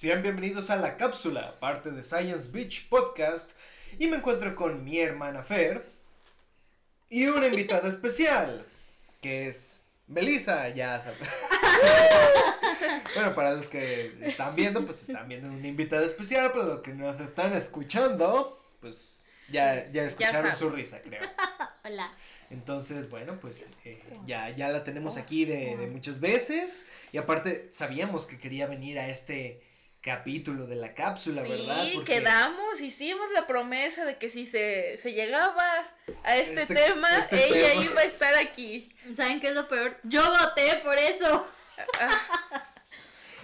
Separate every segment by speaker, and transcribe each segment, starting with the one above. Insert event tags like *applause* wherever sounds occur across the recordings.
Speaker 1: Sean bienvenidos a La Cápsula, parte de Science Beach Podcast. Y me encuentro con mi hermana Fer y una invitada *laughs* especial, que es Belisa, ya saben. bueno, para los que están viendo, pues están viendo una invitada especial, pero los que nos están escuchando, pues ya, ya escucharon su risa, creo. *laughs*
Speaker 2: Hola.
Speaker 1: Entonces, bueno, pues eh, ya, ya la tenemos aquí de, de, muchas veces. Y aparte, sabíamos que quería venir a este capítulo de la cápsula, ¿verdad?
Speaker 3: Sí, quedamos, hicimos la promesa de que si se, se llegaba a este, este tema, este ella tema. iba a estar aquí.
Speaker 2: ¿Saben qué es lo peor? Yo voté por eso.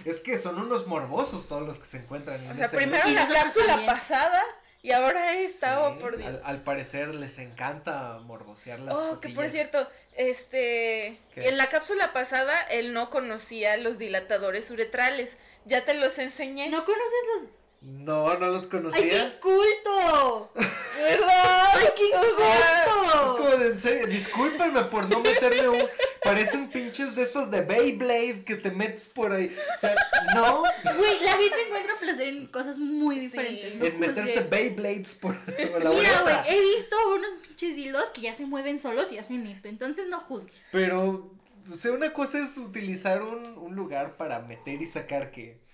Speaker 1: es que son unos morbosos todos los que se encuentran en
Speaker 3: O sea, primero la cápsula también. pasada y ahora esta, oh,
Speaker 1: Sí,
Speaker 3: por Dios.
Speaker 1: Al, al, parecer les encanta morbosear las
Speaker 3: Oh,
Speaker 1: cosillas.
Speaker 3: que por cierto, este,
Speaker 1: ¿Qué?
Speaker 3: en la cápsula pasada él no conocía los dilatadores uretrales. Ya te los enseñé.
Speaker 2: ¿No conoces los...?
Speaker 1: No, no los
Speaker 2: ¡Ay,
Speaker 1: conocía.
Speaker 2: qué culto!
Speaker 3: ¿Verdad?
Speaker 2: ¡Ay, qué *laughs*
Speaker 3: O sea,
Speaker 1: Es
Speaker 2: culto!
Speaker 1: como de en serio, discúlpenme por no meterme un. Parecen pinches de estos de Beyblade que te metes por ahí. O sea, no.
Speaker 2: Güey, la gente encuentra placer en cosas muy diferentes. No
Speaker 1: en meterse. Beyblades por, por la
Speaker 2: Mira, güey, he visto unos pinches hilos que ya se mueven solos y hacen esto. Entonces no juzgues.
Speaker 1: Pero, o sea, una cosa es utilizar un, un lugar para meter y sacar que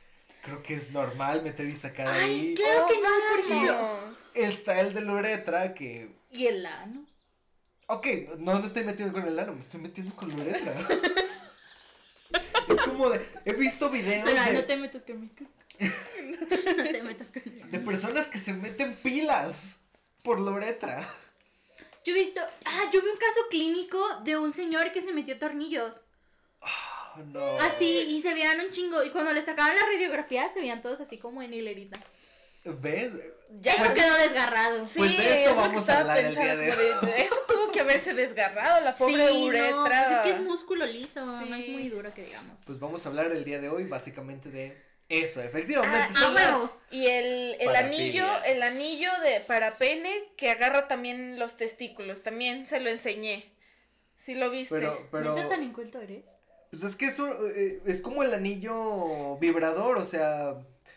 Speaker 1: creo que es normal meter y sacar
Speaker 2: Ay,
Speaker 1: ahí.
Speaker 2: claro que no, por ejemplo.
Speaker 1: Está el de la uretra que.
Speaker 2: Y el ano.
Speaker 1: Ok, no me estoy metiendo con el ano, me estoy metiendo con la uretra. es como de. He visto videos
Speaker 2: No,
Speaker 1: de,
Speaker 2: no te metas conmigo. *laughs* no te metas conmigo.
Speaker 1: de personas que se meten pilas por la uretra.
Speaker 2: Yo he visto, ah, yo vi un caso clínico de un señor que se metió tornillos.
Speaker 1: No.
Speaker 2: Así, y se veían un chingo. Y cuando le sacaban la radiografía, se veían todos así como en hilerita.
Speaker 1: ¿Ves?
Speaker 3: Ya
Speaker 2: Eso
Speaker 1: Pues-
Speaker 2: quedó desgarrado.
Speaker 3: Sí,
Speaker 1: Pues de eso
Speaker 3: es
Speaker 1: vamos a hablar el día de
Speaker 3: pensando, de- Eso tuvo que haberse desgarrado, la pobre
Speaker 2: Sí,
Speaker 3: uretra.
Speaker 2: no, pues es que es músculo liso, no es muy duro que digamos.
Speaker 1: Pues vamos a hablar el día de hoy básicamente de eso. Efectivamente,
Speaker 3: Ah,
Speaker 1: son
Speaker 3: ah,
Speaker 1: las.
Speaker 3: bueno, y el, el anillo, el anillo de para pene que agarra también los testículos, también se lo enseñé. ¿Sí lo viste?
Speaker 1: Pero, pero.
Speaker 2: ¿Neta tan inculto eres?
Speaker 1: Pues es que es, un- eh, es como el anillo vibrador, o sea,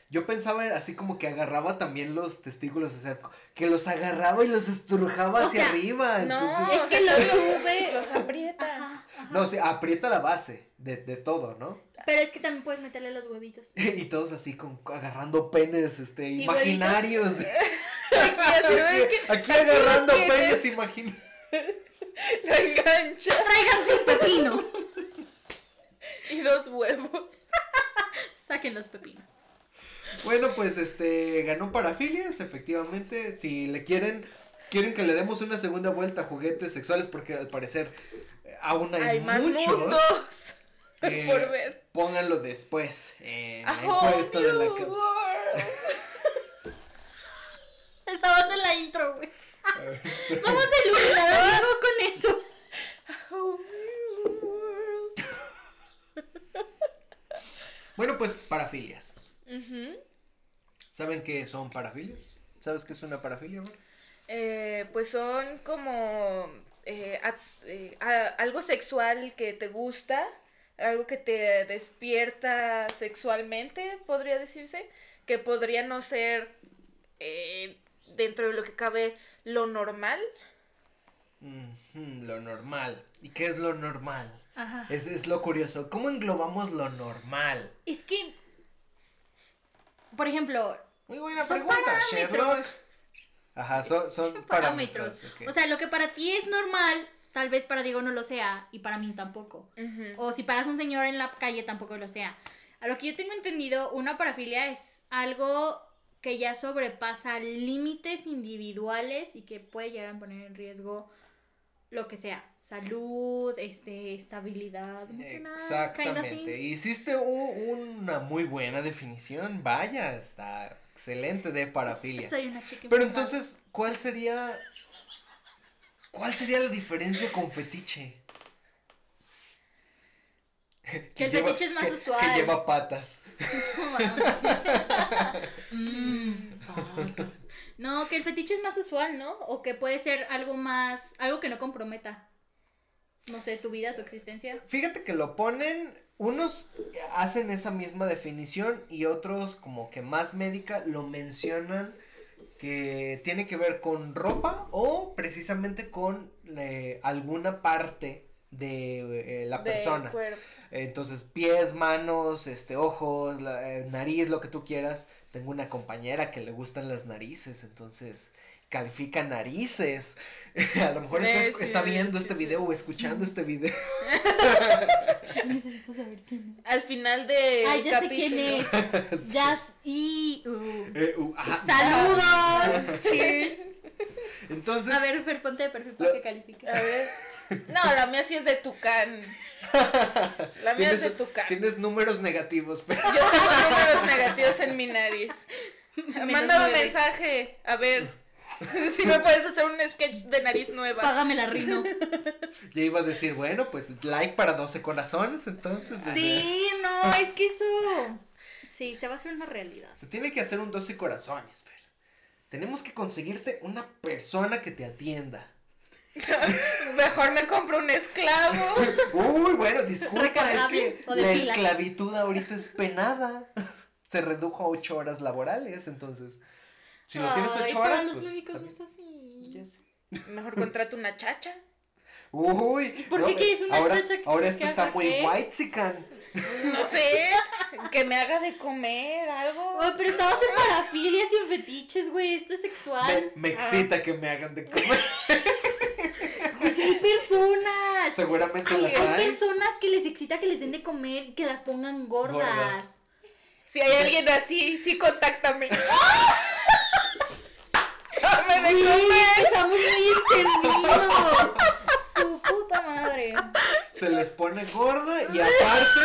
Speaker 1: yo pensaba así como que agarraba también los testículos, o sea, que los agarraba y los estrujaba
Speaker 2: O
Speaker 1: hacia
Speaker 2: sea,
Speaker 1: arriba,
Speaker 3: no,
Speaker 1: entonces,
Speaker 2: Es que
Speaker 3: sea,
Speaker 2: lo
Speaker 3: solo
Speaker 2: sube.
Speaker 3: los aprieta.
Speaker 2: Ajá, ajá.
Speaker 1: no, o sea, aprieta la base de, de todo, ¿no?
Speaker 2: Pero es que también puedes meterle los huevitos. *laughs*
Speaker 1: Y todos así con agarrando penes, este,
Speaker 2: ¿Y
Speaker 1: imaginarios. *laughs*
Speaker 3: Aquí así, ¿ves que
Speaker 1: Aquí agarrando penes imaginarios. *laughs*
Speaker 3: lo engancha
Speaker 2: Tráiganse un pepino.
Speaker 3: Y dos huevos. *laughs*
Speaker 2: Saquen los pepinos.
Speaker 1: Bueno, pues este ganó parafilias, efectivamente. Si le quieren, quieren que le demos una segunda vuelta a juguetes sexuales, porque al parecer eh, aún hay,
Speaker 3: Hay más
Speaker 1: muchos.
Speaker 3: mundos *laughs*
Speaker 1: eh,
Speaker 3: por ver.
Speaker 1: Pónganlo después en la
Speaker 3: A whole
Speaker 1: encuesta de la
Speaker 3: world. *laughs*
Speaker 2: Esa va a ser la intro, güey. Vamos a iluminar a Diego con eso.
Speaker 1: Bueno, pues parafilias. ¿Saben qué son parafilias? ¿Sabes qué es una parafilia, amor?
Speaker 3: Eh, pues son como eh, a- eh, a- algo sexual que te gusta, algo que te despierta sexualmente, podría decirse, que podría no ser eh, dentro de lo que cabe lo normal.
Speaker 1: Lo normal. ¿Y qué es lo normal?
Speaker 2: Ajá.
Speaker 1: Es, es lo curioso. ¿Cómo englobamos lo normal?
Speaker 2: Es que, por ejemplo,
Speaker 1: Muy buena
Speaker 2: son
Speaker 1: pregunta, Sherlock.
Speaker 2: parámetros.
Speaker 1: Ajá, son, son
Speaker 2: Parámetros. O sea, lo que para ti es normal, tal vez para Diego no lo sea y para mí tampoco. O si paras un señor en la calle tampoco lo sea. A lo que yo tengo entendido, una parafilia es algo que ya sobrepasa límites individuales y que puede llegar a poner en riesgo lo que sea, salud, este, estabilidad emocional,
Speaker 1: Exactamente. Hiciste una muy buena definición. Vaya, está excelente de parafilia.
Speaker 2: Soy una chica
Speaker 1: Pero entonces, ¿cuál sería cuál sería la diferencia con fetiche?
Speaker 2: Que el fetiche es más
Speaker 1: que-
Speaker 2: usual.
Speaker 1: Que lleva patas. *laughs*
Speaker 2: Mm, patas. No, que el fetiche es más usual, ¿no? O que puede ser algo más, algo que no comprometa. No sé, tu vida, tu existencia.
Speaker 1: Fíjate que lo ponen unos hacen esa misma definición y otros como que más médica lo mencionan que tiene que ver con ropa o precisamente con eh, alguna parte de eh, la persona.
Speaker 3: cuerpo.
Speaker 1: Entonces, pies, manos, este, ojos, la- eh, nariz, lo que tú quieras. Tengo una compañera que le gustan las narices, entonces califica narices. *laughs* A lo mejor está,
Speaker 3: Eh,
Speaker 1: esc-
Speaker 3: sí,
Speaker 1: está viendo
Speaker 3: sí,
Speaker 1: este
Speaker 3: sí.
Speaker 1: video o escuchando este video. *laughs*
Speaker 2: Necesito saber quién es.
Speaker 3: Al final de
Speaker 2: Ay, ya sé quién
Speaker 3: capítulo.
Speaker 2: es. *laughs*
Speaker 1: Sí.
Speaker 2: Ya y. uh,
Speaker 1: Eh, uh, ajá.
Speaker 2: ¡Saludos! Cheers.
Speaker 1: Entonces,
Speaker 2: A ver, Fer, ponte de perfil para
Speaker 1: Lo-
Speaker 2: que califique.
Speaker 3: A ver. No, la mía sí es de Tucán. La mía es
Speaker 1: tienes,
Speaker 3: de Tucán.
Speaker 1: tienes números negativos, pero
Speaker 3: Yo tengo números negativos en mi nariz.
Speaker 2: Menos
Speaker 3: Mándame un
Speaker 2: nueve.
Speaker 3: mensaje. A ver. *laughs* Si me puedes hacer un sketch de nariz nueva.
Speaker 2: Págame la rino. *laughs*
Speaker 1: ya iba a decir, bueno, pues like para 12 corazones, entonces. desde-
Speaker 2: Sí, no, *laughs* es que eso. Sí, se va a hacer una realidad.
Speaker 1: Se tiene que hacer un 12 corazones, Fer. Tenemos que conseguirte una persona que te atienda.
Speaker 3: Mejor me compro un esclavo.
Speaker 1: Uy, bueno, disculpa, es que la esclavitud ahorita es penada. Se redujo a 8 horas laborales, entonces. Si no tienes 8 horas,
Speaker 2: para los
Speaker 1: pues.
Speaker 2: médicos no es así.
Speaker 1: ya sé.
Speaker 3: Mejor contrato una chacha. *laughs*
Speaker 1: Uy,
Speaker 2: por
Speaker 1: no,
Speaker 2: qué quieres una
Speaker 1: ahora,
Speaker 2: chacha que-
Speaker 1: ahora
Speaker 2: que
Speaker 1: esto está muy
Speaker 2: qué?
Speaker 1: white
Speaker 3: No sé. Que me haga de comer algo.
Speaker 2: Ay, pero estabas en parafilias y en fetiches, güey. Esto es sexual.
Speaker 1: me excita que me hagan de comer. *laughs*
Speaker 2: Pues hay personas.
Speaker 1: Seguramente
Speaker 2: Hay,
Speaker 1: las
Speaker 2: hay
Speaker 1: hay.
Speaker 2: personas que les excita que les den de comer que las pongan gordas.
Speaker 1: Gordas.
Speaker 3: Si hay alguien así, sí, contáctame. *laughs* Dame de comer.
Speaker 2: empezamos muy encendidos. *laughs* Su puta madre.
Speaker 1: Se les pone gorda y aparte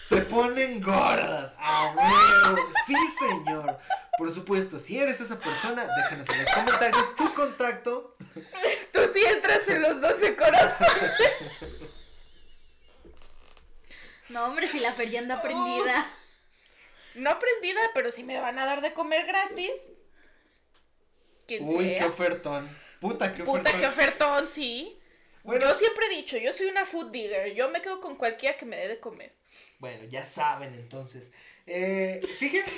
Speaker 1: se ponen gordas. ¡A huevo! Sí, señor. Por supuesto, si eres esa persona, déjanos en los comentarios tu contacto.
Speaker 3: Tú sí entras en los 12 corazones.
Speaker 2: No, hombre, si la feria anda prendida.
Speaker 3: No aprendida, pero si me van a dar de comer gratis. Quien
Speaker 1: Uy,
Speaker 3: sea.
Speaker 1: qué ofertón. Puta, qué ofertón.
Speaker 3: Puta, qué ofertón, sí.
Speaker 1: Bueno.
Speaker 3: Yo siempre he dicho, yo soy una food digger. Yo me quedo con cualquiera que me dé de comer.
Speaker 1: Bueno, ya saben entonces. Eh, fíjense,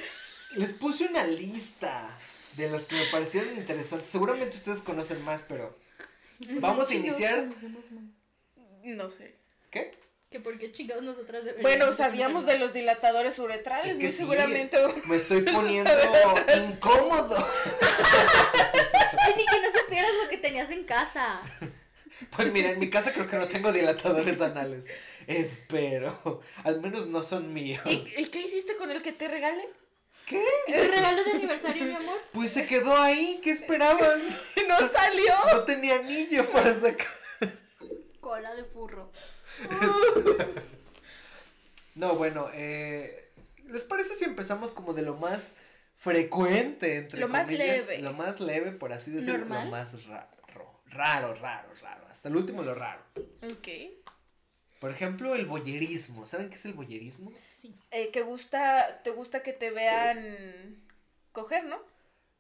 Speaker 1: les puse una lista de las que me parecieron interesantes. Seguramente ustedes conocen más, pero vamos a iniciar.
Speaker 3: No sé.
Speaker 1: ¿Qué?
Speaker 2: Que por qué chingados nosotras deberíamos
Speaker 3: Bueno, sabíamos de los dilatadores uretrales.
Speaker 1: Es que sí,
Speaker 3: seguramente.
Speaker 1: Me estoy *laughs* poniendo incómodo. *laughs*
Speaker 2: Ay, ni que no supieras lo que tenías en casa.
Speaker 1: Pues mira, en mi casa creo que no tengo dilatadores anales. Espero. Al menos no son míos.
Speaker 3: ¿Y, y qué hiciste con el que te regalen?
Speaker 1: ¿Qué?
Speaker 2: ¿Tu regalo de aniversario, mi amor?
Speaker 1: Pues se quedó ahí. ¿Qué esperabas? *laughs*
Speaker 3: No salió.
Speaker 1: No tenía anillo para sacar.
Speaker 2: Cola de furro. *laughs*
Speaker 1: No, bueno, eh, ¿les parece si empezamos como de lo más frecuente entre
Speaker 3: Lo más
Speaker 1: comillas?
Speaker 3: leve.
Speaker 1: Lo más leve, por así decirlo.
Speaker 2: Normal.
Speaker 1: Lo más raro. Raro, raro, raro. Hasta el último lo raro.
Speaker 3: Ok.
Speaker 1: Por ejemplo, el boyerismo. ¿Saben qué es el boyerismo?
Speaker 2: Sí.
Speaker 3: Eh, que gusta, te gusta que te vean coger, ¿no?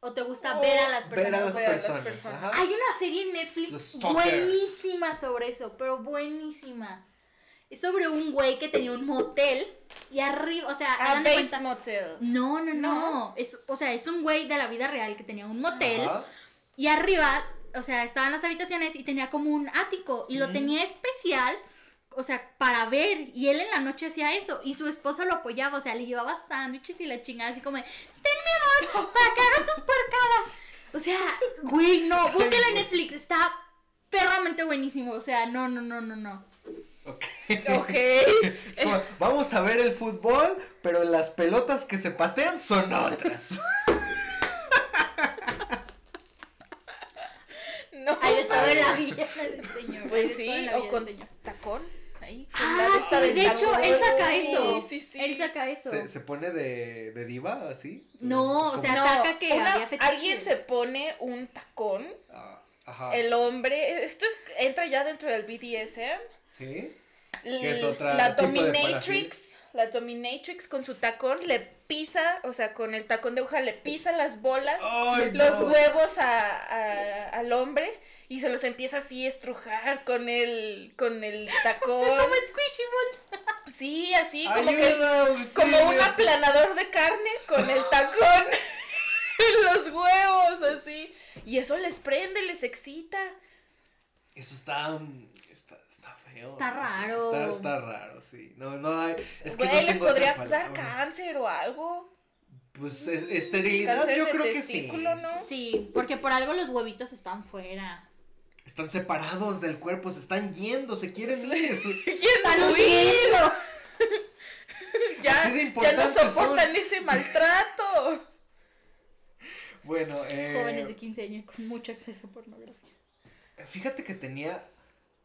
Speaker 2: ¿O te gusta ver a las
Speaker 1: Ver a
Speaker 2: personas?
Speaker 1: las
Speaker 3: ver a las
Speaker 1: personas.
Speaker 2: Hay una serie en Netflix buenísima sobre eso, pero buenísima. Es sobre un güey que tenía un motel y arriba, o sea, hagan de
Speaker 3: Bates
Speaker 2: cuenta-
Speaker 3: Motel.
Speaker 2: No, no, no.
Speaker 3: ¿No?
Speaker 2: Es, o sea, es un güey de la vida real que tenía un motel
Speaker 1: Ajá.
Speaker 2: y arriba, o sea, estaban las habitaciones y tenía como un ático y lo
Speaker 1: Ujú.
Speaker 2: tenía especial, o sea, para ver. Y él en la noche hacía eso y su esposa lo apoyaba, o sea, le llevaba sándwiches y la chingada así como, de, ten mi amor, para que hagas tus porcadas. O sea, güey, no, búsquelo en *laughs* Netflix, está perramente buenísimo, o sea, no, no, no, no, no.
Speaker 1: Ok.
Speaker 3: Ok. *laughs*
Speaker 1: Es como, vamos a ver el fútbol, pero las pelotas que se patean son otras. *laughs*
Speaker 3: No.
Speaker 2: Hay de todo en la vida del señor. hay
Speaker 3: Pues sí,
Speaker 2: todo en la
Speaker 3: o
Speaker 2: vida
Speaker 3: con tacón. Ahí, con
Speaker 2: Ah, sí, de hecho, él saca
Speaker 3: Sí,
Speaker 2: eso.
Speaker 3: Sí, sí.
Speaker 2: Él saca eso.
Speaker 1: ¿Se, se pone de, de diva así?
Speaker 2: No, o sea,
Speaker 3: No,
Speaker 2: saca que
Speaker 3: una-
Speaker 2: había
Speaker 3: alguien se pone un tacón,
Speaker 1: Ah, ajá.
Speaker 3: el hombre, esto es, entra ya dentro del BDSM.
Speaker 1: ¿Sí?
Speaker 3: L-
Speaker 1: Que es otra
Speaker 3: la dominatrix, la dominatrix con su tacón le pisa, o sea, con el tacón de hoja le pisa las bolas,
Speaker 1: Ay,
Speaker 3: los
Speaker 1: no.
Speaker 3: huevos a, a- al hombre y se los empieza así a estrujar con el con el tacón.
Speaker 2: Como Squishy Balls.
Speaker 3: Sí, así como que
Speaker 1: Ayuda,
Speaker 3: como un aplanador de carne con el tacón *laughs* en los huevos, así. Y eso les prende, les excita.
Speaker 1: Eso está, mm, está feo.
Speaker 2: Está raro.
Speaker 1: Está, está raro, sí. No, no hay. Es que
Speaker 3: Güey,
Speaker 1: no
Speaker 3: les podría dar cáncer o algo.
Speaker 1: Pues es- esterilidad, yo creo que sí.
Speaker 3: ¿no?
Speaker 2: Sí, porque por algo los huevitos están fuera.
Speaker 1: Están separados del cuerpo, se están yendo, se quieren ir. *laughs*
Speaker 3: ¿Quién
Speaker 2: ¡Al
Speaker 3: huir? *laughs* ya, ya no
Speaker 1: son.
Speaker 3: soportan ese maltrato.
Speaker 1: Bueno, eh,
Speaker 2: Jóvenes de 15 años con mucho acceso a pornografía.
Speaker 1: Fíjate que tenía.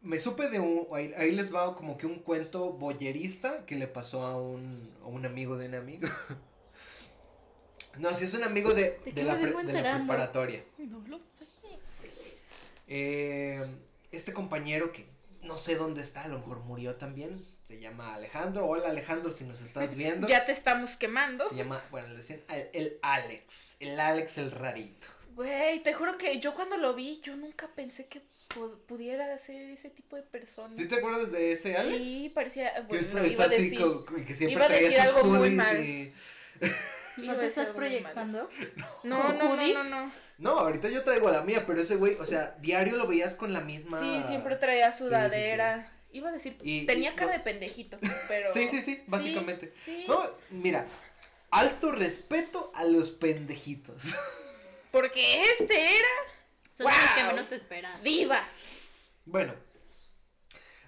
Speaker 1: Me supe de un. Ahí, ahí les va como que un cuento boyerista que le pasó a un, a un amigo de un amigo. *laughs* No, si es un amigo de,
Speaker 2: ¿De
Speaker 1: la, pre- de la preparatoria.
Speaker 2: No lo sé.
Speaker 1: Eh, este compañero que no sé dónde está, a lo mejor murió también. Se llama Alejandro. Hola Alejandro, si nos estás *laughs* viendo.
Speaker 3: Ya te estamos quemando.
Speaker 1: Se llama, bueno, le decían el, el Alex. El Alex el rarito.
Speaker 3: Güey, te juro que yo cuando lo vi, yo nunca pensé que pudiera ser ese tipo de persona.
Speaker 1: ¿Sí te acuerdas de ese Alex?
Speaker 3: Sí, parecía.
Speaker 1: Que
Speaker 3: Bueno,
Speaker 1: está,
Speaker 3: iba
Speaker 1: está
Speaker 3: a
Speaker 1: así
Speaker 3: decir-
Speaker 1: que siempre
Speaker 3: iba a
Speaker 1: traía
Speaker 3: decir
Speaker 1: sus
Speaker 3: algo muy mal.
Speaker 1: y-
Speaker 2: ¿No
Speaker 3: a
Speaker 2: te estás proyectando?
Speaker 3: No,
Speaker 2: ¿Con
Speaker 3: no, no, no, no.
Speaker 1: No, ahorita yo traigo la mía, pero ese güey, o sea, diario lo veías con la misma...
Speaker 3: Sí, siempre traía
Speaker 1: Sí, sí,
Speaker 3: sudadera. Iba a decir,
Speaker 1: Y-
Speaker 3: tenía
Speaker 1: y-
Speaker 3: cara
Speaker 1: no.
Speaker 3: de pendejito, pero. *laughs*
Speaker 1: Sí, sí, sí, básicamente.
Speaker 3: Sí,
Speaker 1: No, mira, alto respeto a los pendejitos.
Speaker 3: Porque este era
Speaker 2: Son los que menos te esperan.
Speaker 3: viva.
Speaker 1: Bueno,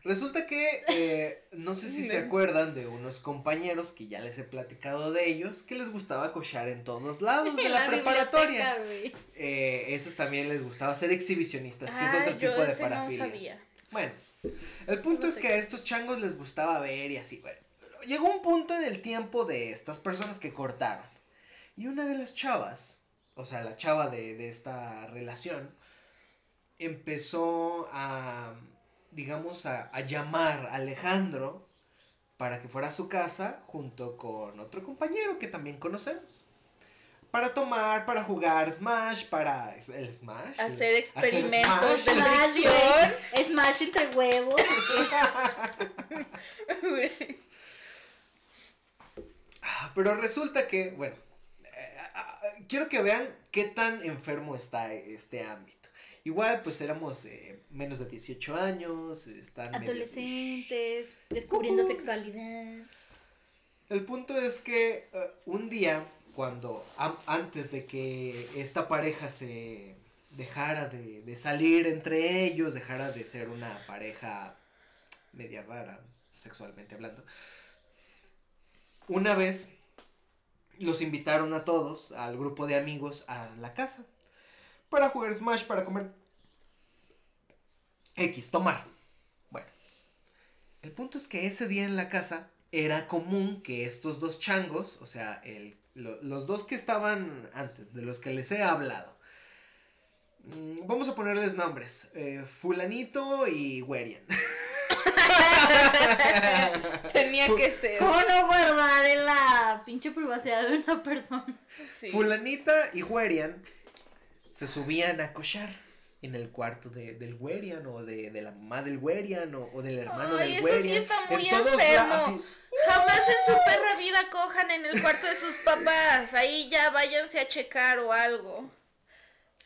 Speaker 1: resulta que, eh, no sé si se
Speaker 3: No.
Speaker 1: acuerdan de unos compañeros que ya les he platicado de ellos, que les gustaba cochar en todos lados de *laughs* la, preparatoria. Eh, esos también les gustaba ser exhibicionistas, que es
Speaker 3: Ay,
Speaker 1: otro
Speaker 3: yo
Speaker 1: tipo de
Speaker 3: ese no
Speaker 1: parafilia.
Speaker 3: sabía.
Speaker 1: Bueno, el punto
Speaker 3: No
Speaker 1: es que
Speaker 3: qué.
Speaker 1: a estos changos les gustaba ver y así, bueno. Llegó un punto en el tiempo de estas personas que cortaron. Y una de las chavas, o sea, la chava de, de esta relación, empezó a, digamos, a, a llamar a Alejandro para que fuera a su casa junto con otro compañero que también conocemos. Para tomar, para jugar Smash, para... ¿El Smash?
Speaker 3: Hacer experimentos
Speaker 1: Smash.
Speaker 3: de
Speaker 2: Smash. Smash entre huevos. *laughs*
Speaker 1: Ah, Pero resulta que, bueno, quiero que vean qué tan enfermo está este ámbito. Igual, pues éramos eh, menos de 18 años, están medio-
Speaker 2: Adolescentes, descubriendo
Speaker 1: ¿Cómo?
Speaker 2: sexualidad.
Speaker 1: El punto es que eh, un día, cuando antes de que esta pareja se dejara de, de salir entre ellos, dejara de ser una pareja media rara, sexualmente hablando, una vez los invitaron a todos, al grupo de amigos, a la casa, para jugar Smash, para comer X, tomar. Bueno, el punto es que ese día en la casa era común que estos dos changos, o sea, el, lo- los dos que estaban antes, de los que les he hablado, mm, vamos a ponerles nombres, eh, fulanito y Werian. *laughs* *laughs*
Speaker 3: Tenía que ser.
Speaker 2: ¿Cómo no guardar en la pinche privacidad de una persona?
Speaker 3: Sí.
Speaker 1: Fulanita y Werian se subían a cochar en el cuarto de, del Werian o de, de la mamá del Werian o, o del hermano
Speaker 3: Ay,
Speaker 1: del
Speaker 3: eso sí
Speaker 1: Werian.
Speaker 3: está muy
Speaker 1: En todos
Speaker 3: enfermo.
Speaker 1: así-
Speaker 3: Jamás en su perra vida cojan en el cuarto de sus papás. Ahí ya váyanse a checar o algo.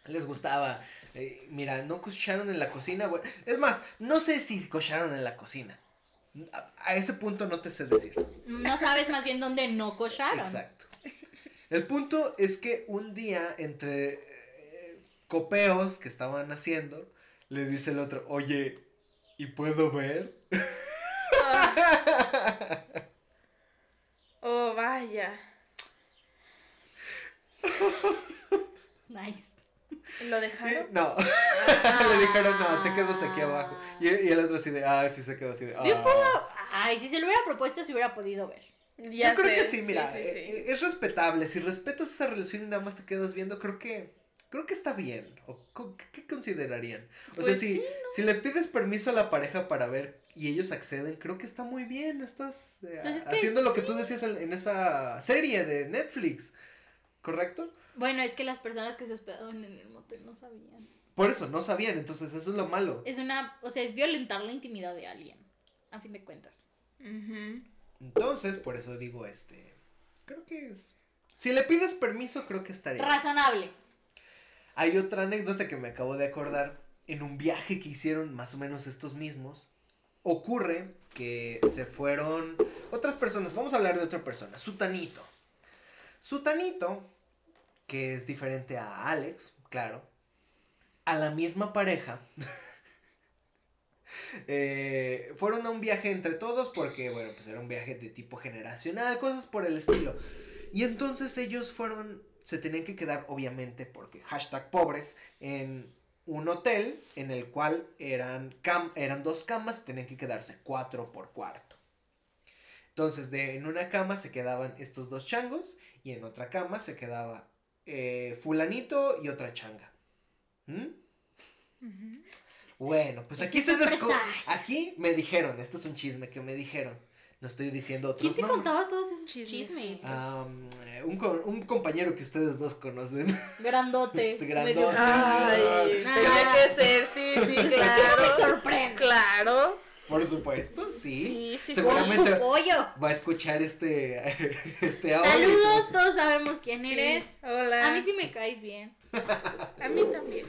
Speaker 1: les gustaba. Eh, mira, no cocharon en la cocina. bueno, es más, no sé si cocharon en la cocina. A, a ese punto no te sé decir.
Speaker 2: No sabes más bien dónde no cocharon.
Speaker 1: Exacto. El punto es que un día, entre eh, copeos que estaban haciendo, le dice el otro, oye, ¿y puedo ver?
Speaker 3: Ah. *laughs* Oh, vaya.
Speaker 2: Nice.
Speaker 3: ¿Lo dejaron?
Speaker 1: No. *laughs* le dijeron, no, te quedas aquí abajo. Y, y el otro así de, ah, sí se quedó así de, "Ah".
Speaker 2: pudo- Ay, si se lo hubiera propuesto, se hubiera podido ver.
Speaker 3: Ya
Speaker 1: Yo creo
Speaker 3: sé,
Speaker 1: que sí, mira,
Speaker 3: sí, sí, sí.
Speaker 1: eh, es respetable. Si respetas esa relación y nada más te quedas viendo, creo que creo que está bien. ¿O qué, considerarían? O sea,
Speaker 3: Pues
Speaker 1: si, si le pides permiso a la pareja para ver y ellos acceden, creo que está muy bien. No estás eh,
Speaker 2: Pues es que
Speaker 1: haciendo lo que tú decías en, en esa serie de Netflix, ¿correcto?
Speaker 2: Bueno, es que las personas que se hospedaban en el motel no sabían.
Speaker 1: Por eso, no sabían, entonces eso es lo malo.
Speaker 2: Es una, o sea, es violentar la intimidad de alguien, a fin de cuentas.
Speaker 1: Entonces, por eso digo, este, creo que es... Si le pides permiso, creo que estaría.
Speaker 2: Razonable.
Speaker 1: Hay otra anécdota que me acabo de acordar. En un viaje que hicieron más o menos estos mismos, ocurre que se fueron otras personas. Vamos a hablar de otra persona, Sutanito. Sutanito, que es diferente a Alex, claro, a la misma pareja. *laughs* eh, fueron a un viaje entre todos porque, bueno, pues era un viaje de tipo generacional, cosas por el estilo. Y entonces ellos fueron, se tenían que quedar, obviamente, porque hashtag pobres, en un hotel en el cual eran, cam eran dos camas, tenían que quedarse cuatro por cuarto. Entonces, de, en una cama se quedaban estos dos changos y en otra cama se quedaba eh, fulanito y otra changa. ¿Mm? Bueno, pues aquí se. Aquí me dijeron, esto es un chisme que me dijeron. No estoy diciendo
Speaker 2: ¿Quién
Speaker 1: otros
Speaker 2: te
Speaker 1: nombres.
Speaker 2: contaba todos esos
Speaker 3: Chismes,
Speaker 1: eh, un, co- un compañero que ustedes dos conocen. *laughs*
Speaker 2: Grandote.
Speaker 1: Es grandote.
Speaker 3: Ay,
Speaker 2: Ah.
Speaker 3: tenía que ser, sí, sí, *laughs*
Speaker 2: Me
Speaker 3: claro.
Speaker 2: sorprende.
Speaker 3: Claro.
Speaker 1: Por supuesto, sí.
Speaker 3: Sí, sí,
Speaker 1: Seguramente
Speaker 2: su pollo.
Speaker 1: va a escuchar este, *laughs* este audio.
Speaker 2: Saludos, todos sabemos quién
Speaker 3: Sí.
Speaker 2: eres.
Speaker 3: Hola.
Speaker 2: A mí sí me caes bien.
Speaker 3: A mí también.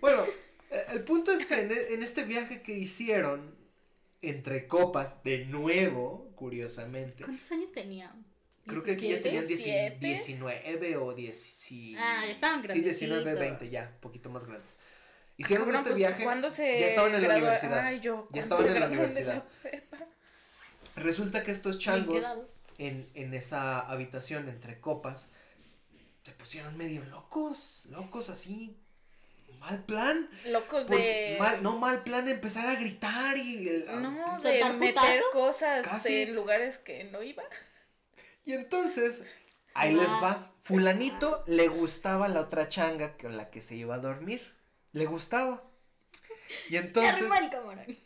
Speaker 1: Bueno, eh, el punto es que en, e- en este viaje que hicieron entre copas, de nuevo, curiosamente,
Speaker 2: ¿Cuántos años tenía?
Speaker 1: creo que aquí ya
Speaker 2: 17.
Speaker 1: tenían dieci-
Speaker 3: 17.
Speaker 1: 19 o 10.
Speaker 2: Ah, ya estaban
Speaker 1: Sí, 19,
Speaker 2: grandecitos.
Speaker 1: 20 ya, un poquito más grandes. Hicieron
Speaker 3: Cabrón,
Speaker 1: este
Speaker 3: pues,
Speaker 1: viaje.
Speaker 3: ¿Cuándo se
Speaker 1: ya estaban en la universidad.
Speaker 3: Ay, yo.
Speaker 1: Ya
Speaker 3: ¿cuándo
Speaker 1: estaban en la universidad. Resulta que estos changos en, en esa habitación entre copas se pusieron medio locos, locos así. Mal plan.
Speaker 3: Locos
Speaker 1: Por-
Speaker 3: de.
Speaker 1: mal- no mal plan empezar a gritar y
Speaker 3: No, de
Speaker 2: ¿Soltar
Speaker 3: meter
Speaker 2: putazo?
Speaker 3: cosas
Speaker 1: Casi.
Speaker 3: en lugares que no iba.
Speaker 1: y entonces ahí
Speaker 2: Ah.
Speaker 1: les va. Fulanito le gustaba la otra changa con la que se iba a dormir. Le gustaba. Y entonces
Speaker 2: el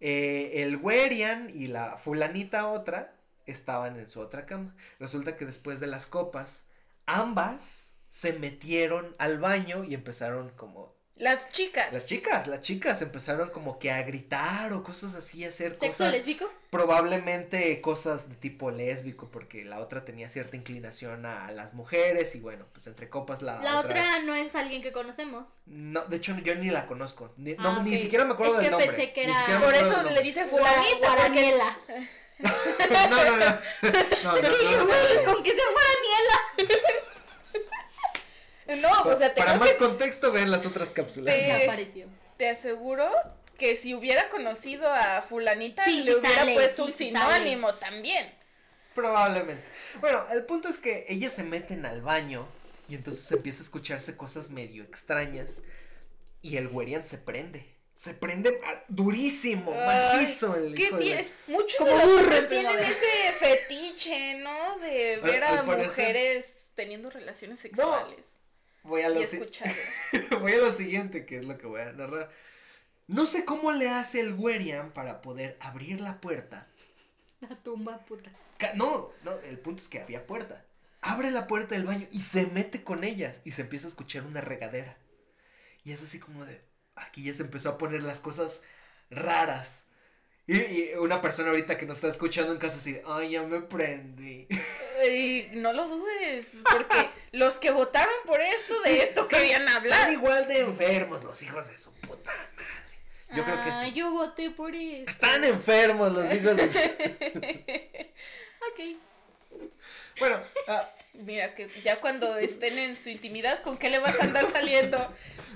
Speaker 1: eh, el Werian y la fulanita otra estaban en su otra cama. Resulta que después de las copas, ambas se metieron al baño y empezaron como
Speaker 3: Las chicas.
Speaker 1: las chicas, las chicas empezaron como que a gritar o cosas así, a hacer
Speaker 2: ¿Sexo
Speaker 1: cosas
Speaker 2: lésbico?
Speaker 1: probablemente cosas de tipo lésbico porque la otra tenía cierta inclinación a las mujeres y bueno, pues entre copas la,
Speaker 2: La otra no es alguien que conocemos.
Speaker 1: no, de hecho yo ni la conozco, ni,
Speaker 2: Ah,
Speaker 1: no, ni
Speaker 2: ok.
Speaker 1: siquiera me acuerdo
Speaker 2: Es
Speaker 1: del
Speaker 2: que
Speaker 1: nombre.
Speaker 2: pensé que
Speaker 1: ni
Speaker 2: era-
Speaker 1: me
Speaker 3: Por eso le dice fulanita. porque-.
Speaker 1: No, no, *laughs* *laughs* no. no, no,
Speaker 2: Es *laughs* que
Speaker 1: no,
Speaker 2: yo,
Speaker 1: no,
Speaker 2: con que sea Guaraniela.
Speaker 3: No, o sea, te,
Speaker 1: Para más
Speaker 3: que
Speaker 1: contexto, vean las otras cápsulas.
Speaker 2: Desapareció.
Speaker 3: te aseguro que si hubiera conocido a fulanita,
Speaker 2: Sí,
Speaker 3: le
Speaker 2: sí
Speaker 3: hubiera
Speaker 2: sale,
Speaker 3: puesto
Speaker 2: sí,
Speaker 3: un sinónimo también.
Speaker 1: Probablemente. Bueno, el punto es que ellas se meten al baño y entonces empieza a escucharse cosas medio extrañas y el Werian se prende. Se prende durísimo,
Speaker 3: Ay,
Speaker 1: macizo el
Speaker 3: ¿Qué
Speaker 1: hijo de
Speaker 3: tiene? Muchos
Speaker 2: Como
Speaker 3: de
Speaker 2: burros de
Speaker 3: tienen ese fetiche, ¿no? De ver
Speaker 1: Al-
Speaker 3: a
Speaker 1: al parecer-
Speaker 3: mujeres teniendo relaciones sexuales.
Speaker 1: Voy a
Speaker 3: y
Speaker 1: lo si-. *laughs* Voy a lo siguiente, que es lo que voy a narrar. No sé cómo le hace el Werian para poder abrir la puerta.
Speaker 2: La tumba, putas.
Speaker 1: No, no, el punto es que había puerta. Abre la puerta del baño y se mete con ellas y se empieza a escuchar una regadera. Y es así como de, aquí ya se empezó a poner las cosas raras. Y, y una persona ahorita que nos está escuchando en casa así, ay, ya me prendí. *laughs*
Speaker 3: Y no lo dudes, porque *laughs* los que votaron por esto, de
Speaker 1: Sí,
Speaker 3: esto
Speaker 1: están-
Speaker 3: querían
Speaker 1: Están
Speaker 3: hablar.
Speaker 1: igual de enfermos los hijos de su puta madre. Yo creo que
Speaker 2: Ah,
Speaker 1: sí.
Speaker 2: yo voté por eso.
Speaker 1: Están enfermos los hijos de su... *laughs*
Speaker 2: Ok.
Speaker 1: Bueno, ah,
Speaker 3: Mira, que ya cuando estén en su intimidad, ¿con qué le vas a andar saliendo?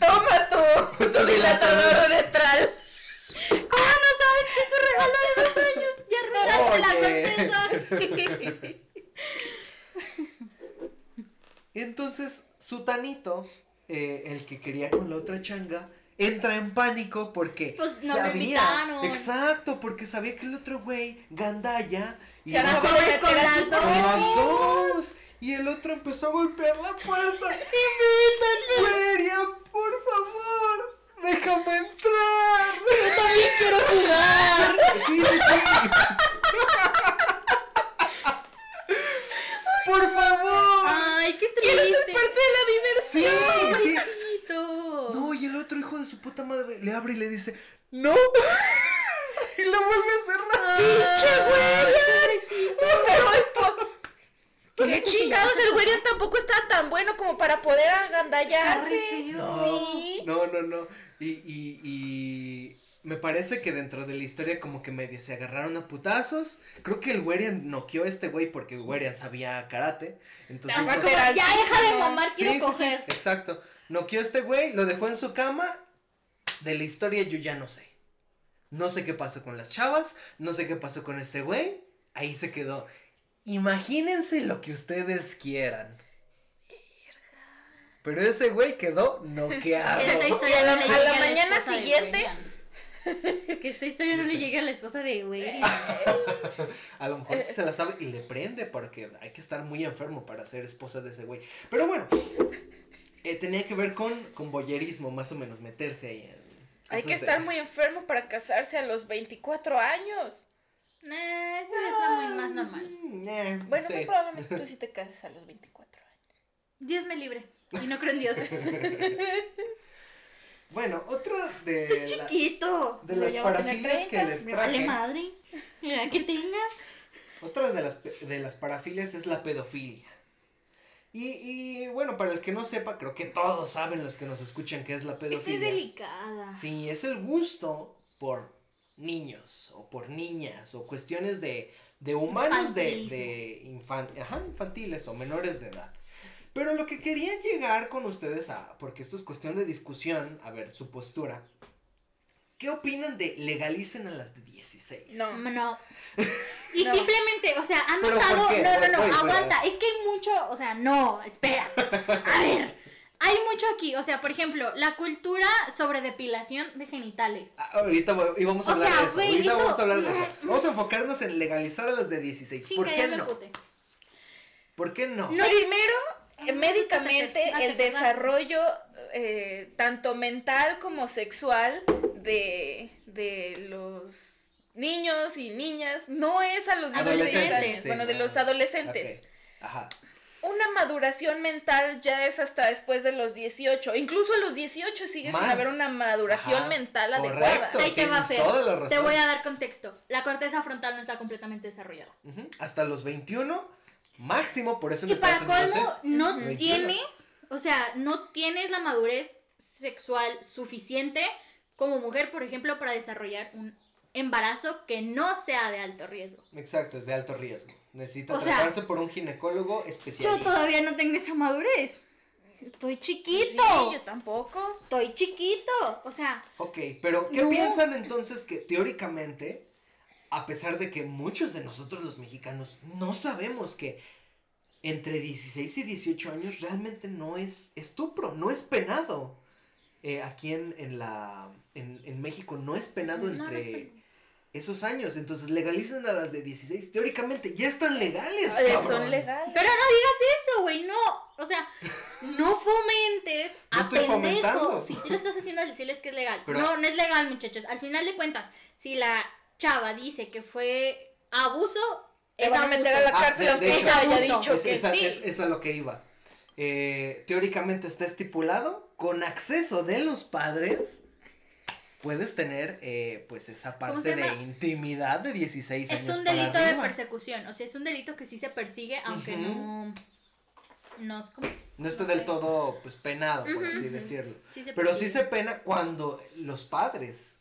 Speaker 3: Toma tu, tu dilatador uretral.
Speaker 2: ¿Cómo no sabes que es su regalo de dos años? Ya regálate la sorpresa. *laughs*
Speaker 1: entonces Sutanito, eh, el que quería con la otra changa, entra en pánico porque
Speaker 2: Pues, no
Speaker 1: sabía, exacto, porque sabía que el otro güey, Gandaya,
Speaker 3: Se
Speaker 1: iba
Speaker 3: a
Speaker 2: con las dos.
Speaker 1: Y el otro empezó a golpear la puerta. Werian, por favor, déjame entrar.
Speaker 2: Yo también quiero jugar.
Speaker 1: Sí, sí, sí. Por favor.
Speaker 2: Ay, qué
Speaker 3: Quiero ser
Speaker 2: triste.
Speaker 3: parte de la
Speaker 1: Sí,
Speaker 3: diversión.
Speaker 1: sí.
Speaker 2: Pobrecito.
Speaker 1: No, y el otro hijo de su puta madre le abre y le dice, no. *laughs* Y lo vuelve a cerrar.
Speaker 2: ¡Pinche güey!
Speaker 3: ¿Qué
Speaker 2: Eso sí,
Speaker 3: chingados? El Werian tampoco está tan bueno como para poder agandallarse.
Speaker 1: No,
Speaker 3: Sí.
Speaker 1: no, no, no. Y, y, y me parece que dentro de la historia como que medio se agarraron a putazos. Creo que el Werian noqueó a este güey porque el Werian sabía karate. Entonces no-
Speaker 2: Ya deja de mamar, quiero
Speaker 1: Sí, sí, sí,
Speaker 2: coger.
Speaker 1: exacto. Noqueó a este güey, lo dejó en su cama. De la historia yo ya no sé. No sé qué pasó con las chavas, no sé qué pasó con este güey. Ahí se quedó. Imagínense lo que ustedes quieran. Pero ese güey quedó noqueado.
Speaker 2: Esta historia no le
Speaker 3: a la
Speaker 2: la
Speaker 3: mañana siguiente-.
Speaker 2: Que esta historia no le llegue a la esposa de Werian. *laughs*
Speaker 1: A lo mejor se la sabe y le prende porque hay que estar muy enfermo para ser esposa de ese güey. Pero bueno, eh, tenía que ver con, con boyerismo, más o menos, meterse ahí en...
Speaker 3: Hay que estar *laughs* muy enfermo para casarse a los 24 años.
Speaker 2: Nah, eso ya está muy más normal.
Speaker 1: Mm, eh,
Speaker 3: Bueno,
Speaker 1: sí.
Speaker 3: muy probablemente tú sí te cases a los 24 años.
Speaker 2: Dios me libre. Y no creo en Dios. *laughs*
Speaker 1: Bueno, otra de, la-
Speaker 2: Chiquito.
Speaker 1: de las parafilias que
Speaker 3: 30,
Speaker 1: les
Speaker 2: Me vale
Speaker 1: traje.
Speaker 2: madre. La que tenga.
Speaker 1: Otra de las, pe- de las parafilias es la pedofilia. Y, y bueno, para el que no sepa, creo que todos saben los que nos escuchan que es la
Speaker 2: Esta
Speaker 1: pedofilia.
Speaker 2: es delicada.
Speaker 1: Sí, es el gusto por niños o por niñas o cuestiones de, de humanos de, de infan- ajá, infantiles o menores de edad. Pero lo que quería llegar con ustedes a, porque esto es cuestión de discusión, a ver, su postura. ¿Qué opinan de legalicen a las de 16?
Speaker 3: No.
Speaker 2: No. *laughs* Y
Speaker 3: No.
Speaker 2: simplemente, o sea, han
Speaker 1: ¿Pero
Speaker 2: notado. No, no, no, aguanta. Es que hay mucho, o sea, no, espera. A ver. Hay mucho aquí, o sea, por ejemplo, la cultura sobre depilación de genitales.
Speaker 1: Ah, ahorita voy- y vamos a
Speaker 2: O
Speaker 1: hablar
Speaker 2: sea,
Speaker 1: de eso. ahorita
Speaker 2: eso-
Speaker 1: vamos a hablar de eso. *laughs* Vamos a enfocarnos en legalizar a las de 16.
Speaker 2: Chinga,
Speaker 1: ¿Por qué no? ¿Por qué no?
Speaker 2: No.
Speaker 3: Primero,
Speaker 2: Ay,
Speaker 3: médicamente, el desarrollo eh, tanto mental como sexual de, de los niños y niñas no es a los 16
Speaker 2: Adolescentes,
Speaker 3: años,
Speaker 1: sí,
Speaker 3: bueno, de los adolescentes.
Speaker 1: Ajá.
Speaker 3: Una maduración mental ya es hasta después de los 18. Incluso a los 18 sigue sin
Speaker 1: Más.
Speaker 3: haber una maduración
Speaker 1: Ajá,
Speaker 3: mental
Speaker 1: correcto.
Speaker 3: adecuada.
Speaker 2: Ahí te va a hacer. Te voy a dar contexto. La corteza frontal no está completamente desarrollada.
Speaker 1: Hasta los 21, máximo, por eso en
Speaker 2: Y para colmo, no
Speaker 1: 21.
Speaker 2: tienes, o sea, no tienes la madurez sexual suficiente como mujer, por ejemplo, para desarrollar un embarazo que no sea de alto riesgo.
Speaker 1: Exacto, es de alto riesgo. Necesita
Speaker 2: O sea,
Speaker 1: tratarse por un ginecólogo
Speaker 2: Yo
Speaker 1: especialista.
Speaker 2: todavía no tengo esa madurez. Estoy chiquito.
Speaker 3: Sí, yo tampoco.
Speaker 2: Estoy chiquito. O sea,
Speaker 1: Ok, pero ¿qué
Speaker 2: No.
Speaker 1: piensan entonces que teóricamente, a pesar de que muchos de nosotros los mexicanos no sabemos que entre 16 y 18 años realmente no es estupro, no es penado? Eh, aquí en, en la en, en México no es penado
Speaker 2: No, no
Speaker 1: entre
Speaker 2: es penado.
Speaker 1: esos años, entonces legalizan a las de 16, teóricamente ya están legales.
Speaker 3: Eh, son legales.
Speaker 2: pero no digas eso, güey. No. O sea, no fomentes *laughs*
Speaker 1: No
Speaker 2: a
Speaker 1: estoy
Speaker 2: pendejos. Sí, sí lo estás haciendo al decirles que es legal.
Speaker 1: Pero-
Speaker 2: No, no es legal, muchachos. Al final de cuentas, si la chava dice que fue abuso,
Speaker 3: Te
Speaker 2: es
Speaker 3: van a
Speaker 2: abuso.
Speaker 3: meter a la
Speaker 1: Ah,
Speaker 3: cárcel aunque ella haya
Speaker 2: abuso.
Speaker 3: dicho
Speaker 1: Es,
Speaker 3: que
Speaker 1: esa,
Speaker 3: sí.
Speaker 1: es- es a lo que iba. Eh, teóricamente está estipulado con acceso de los padres. Puedes tener eh, pues esa
Speaker 2: ¿Cómo
Speaker 1: parte de intimidad de 16 años.
Speaker 2: Es un
Speaker 1: para
Speaker 2: delito de
Speaker 1: arriba.
Speaker 2: persecución. O sea, es un delito que sí se persigue, aunque
Speaker 1: Ujú.
Speaker 2: no. No es como.
Speaker 1: No está
Speaker 2: no
Speaker 1: del
Speaker 2: sé.
Speaker 1: todo pues penado, por
Speaker 2: Ujú,
Speaker 1: así
Speaker 2: ujú.
Speaker 1: decirlo.
Speaker 2: Sí
Speaker 1: Pero sí se pena cuando los padres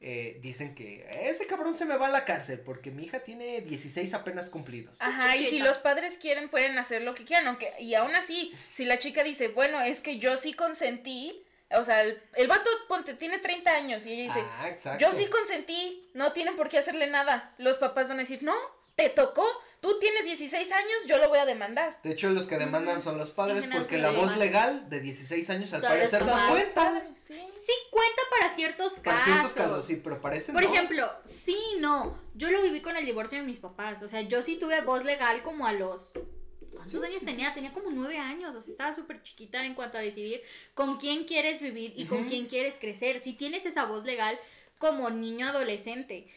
Speaker 1: eh, dicen que ese cabrón se me va a la cárcel porque mi hija tiene 16 apenas cumplidos.
Speaker 3: Ajá, y si los padres quieren, pueden hacer lo que quieran, aunque, y aún así, si la chica dice, bueno, es que yo sí consentí, o sea, el, el vato, ponte, tiene 30 años, y ella dice,
Speaker 1: ah,
Speaker 3: yo sí consentí, no tienen por qué hacerle nada. Los papás van a decir, no, te tocó, tú tienes 16 años, yo lo voy a demandar.
Speaker 1: De hecho, los que demandan son los padres porque la voz legal de 16 años al parecer no cuenta.
Speaker 3: Padres, sí.
Speaker 2: Sí cuenta para ciertos
Speaker 1: Para
Speaker 2: casos.
Speaker 1: ciertos casos, sí, pero parece
Speaker 2: Por
Speaker 1: no.
Speaker 2: ejemplo, sí, no. Yo lo viví con el divorcio de mis papás. O sea, yo sí tuve voz legal como a los. ¿Cuántos
Speaker 1: Sí,
Speaker 2: años
Speaker 1: sí,
Speaker 2: tenía? Tenía como nueve años. O sea, estaba súper chiquita en cuanto a decidir con quién quieres vivir y con quién quieres crecer. Si tienes esa voz legal como niño adolescente.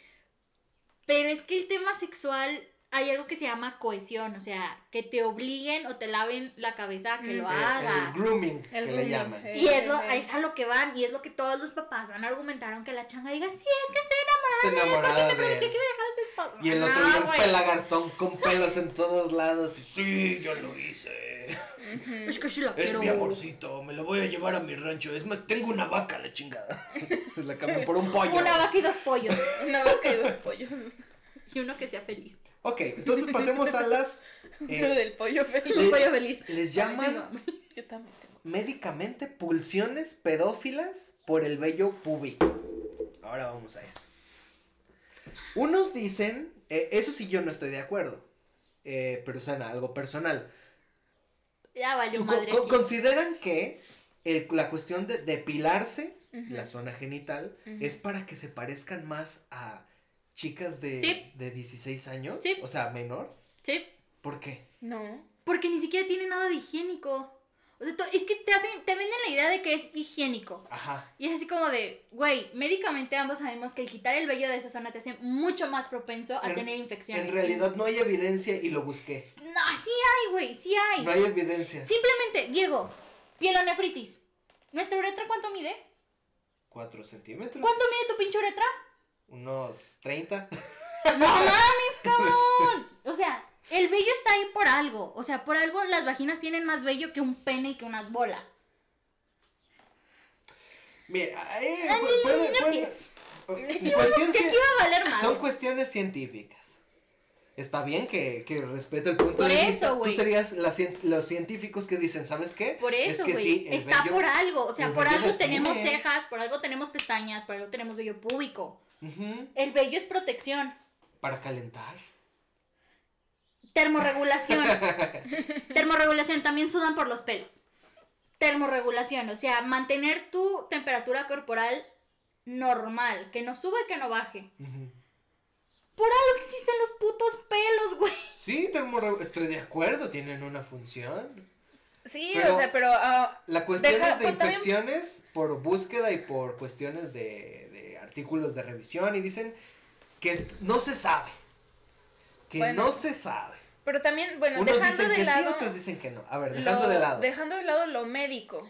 Speaker 2: Pero es que el tema sexual hay algo que se llama cohesión. O sea, que te obliguen o te laven la cabeza a que
Speaker 3: Mm.
Speaker 2: lo
Speaker 1: Eh, el
Speaker 2: hagas.
Speaker 1: grooming, que
Speaker 3: El
Speaker 1: le
Speaker 3: grooming,
Speaker 1: llaman.
Speaker 3: eh.
Speaker 2: Y es, lo,
Speaker 3: Eh,
Speaker 2: es a lo que van, y es lo que todos los papás van a argumentar, aunque la changa diga, sí, es que estoy
Speaker 1: Está
Speaker 2: enamorada de él,
Speaker 1: enamorada
Speaker 2: porque me
Speaker 1: de
Speaker 2: prometió
Speaker 1: él.
Speaker 2: que iba a dejar a su
Speaker 1: Y el otro
Speaker 2: No,
Speaker 1: bien
Speaker 2: güey.
Speaker 1: pelagartón con pelos en todos lados. Y sí, yo lo hice.
Speaker 2: Es que sí la
Speaker 1: Es
Speaker 2: quiero.
Speaker 1: mi amorcito, me lo voy a llevar a mi rancho. Es más, tengo una vaca, la chingada. *laughs* La cambian por un pollo.
Speaker 2: Una vaca y dos pollos. *laughs*
Speaker 3: Una vaca y dos pollos.
Speaker 2: Y uno que sea feliz.
Speaker 1: Ok, entonces pasemos a las. *laughs* eh,
Speaker 3: Lo del pollo feliz.
Speaker 2: Pollo feliz.
Speaker 1: les llaman
Speaker 3: Yo también tengo.
Speaker 1: médicamente pulsiones pedófilas por el vello púbico. Ahora vamos a eso. Unos dicen, eh, eso sí yo no estoy de acuerdo, eh, pero suena algo personal.
Speaker 2: Ya valió madre.
Speaker 1: co-
Speaker 2: aquí.
Speaker 1: consideran que el- la cuestión de depilarse la zona genital es para que se parezcan más a chicas de,
Speaker 2: Sí.
Speaker 1: de 16 años,
Speaker 2: Sí.
Speaker 1: o sea, menor.
Speaker 2: Sí.
Speaker 1: ¿Por qué?
Speaker 3: No.
Speaker 2: Porque ni siquiera tiene nada de higiénico. O sea, es que te hacen, te venden la idea de que es higiénico.
Speaker 1: Ajá.
Speaker 2: Y es así como de, güey, médicamente ambos sabemos que el quitar el vello de esa zona te hace mucho más propenso a
Speaker 1: En-
Speaker 2: tener infecciones.
Speaker 1: En realidad no hay evidencia y lo busqué.
Speaker 2: No, sí hay, güey, sí hay.
Speaker 1: No hay evidencia.
Speaker 2: Simplemente, Diego, pielonefritis. ¿Nuestra uretra cuánto mide?
Speaker 1: 4 centímetros.
Speaker 2: ¿Cuánto mide tu pinche uretra?
Speaker 1: Unos 30.
Speaker 2: ¡No *laughs* mames, cabrón! O sea, el vello está ahí por algo. O sea, por algo las vaginas tienen más vello que un pene y que unas bolas.
Speaker 1: Mira, eh,
Speaker 2: Ay,
Speaker 1: pu- puede,
Speaker 2: no
Speaker 1: puede- cuestión
Speaker 2: ¿Qué va a valer más?
Speaker 1: son cuestiones científicas. Está bien que, que respeto el punto
Speaker 2: Por
Speaker 1: de
Speaker 2: eso,
Speaker 1: vista. Tú serías la los científicos que dicen, ¿sabes qué?
Speaker 2: Por
Speaker 1: Es
Speaker 2: eso,
Speaker 1: que
Speaker 2: güey.
Speaker 1: sí,
Speaker 2: está por algo. O sea, por algo tenemos cejas, por algo tenemos pestañas, por algo tenemos vello púbico. El vello es protección.
Speaker 1: Para calentar.
Speaker 2: Termorregulación. *laughs* Termorregulación. También sudan por los pelos. Termorregulación. O sea, mantener tu temperatura corporal normal. Que no suba y que no baje.
Speaker 1: Ujú.
Speaker 2: Por algo existen los putos pelos, güey.
Speaker 1: Sí, termorre- estoy de acuerdo, tienen una función.
Speaker 3: Sí,
Speaker 1: Pero-
Speaker 3: o sea, pero ah,
Speaker 1: La cuestión
Speaker 3: Deja-
Speaker 1: es de
Speaker 3: también-
Speaker 1: infecciones por búsqueda y por cuestiones de artículos de revisión y dicen que no se sabe. Que
Speaker 3: Bueno.
Speaker 1: no se sabe.
Speaker 3: pero también, bueno,
Speaker 1: Unos
Speaker 3: dejando
Speaker 1: dicen
Speaker 3: de
Speaker 1: que
Speaker 3: lado.
Speaker 1: sí, otros dicen que no. A ver, dejando
Speaker 3: lo-
Speaker 1: de lado.
Speaker 3: Dejando de lado lo médico.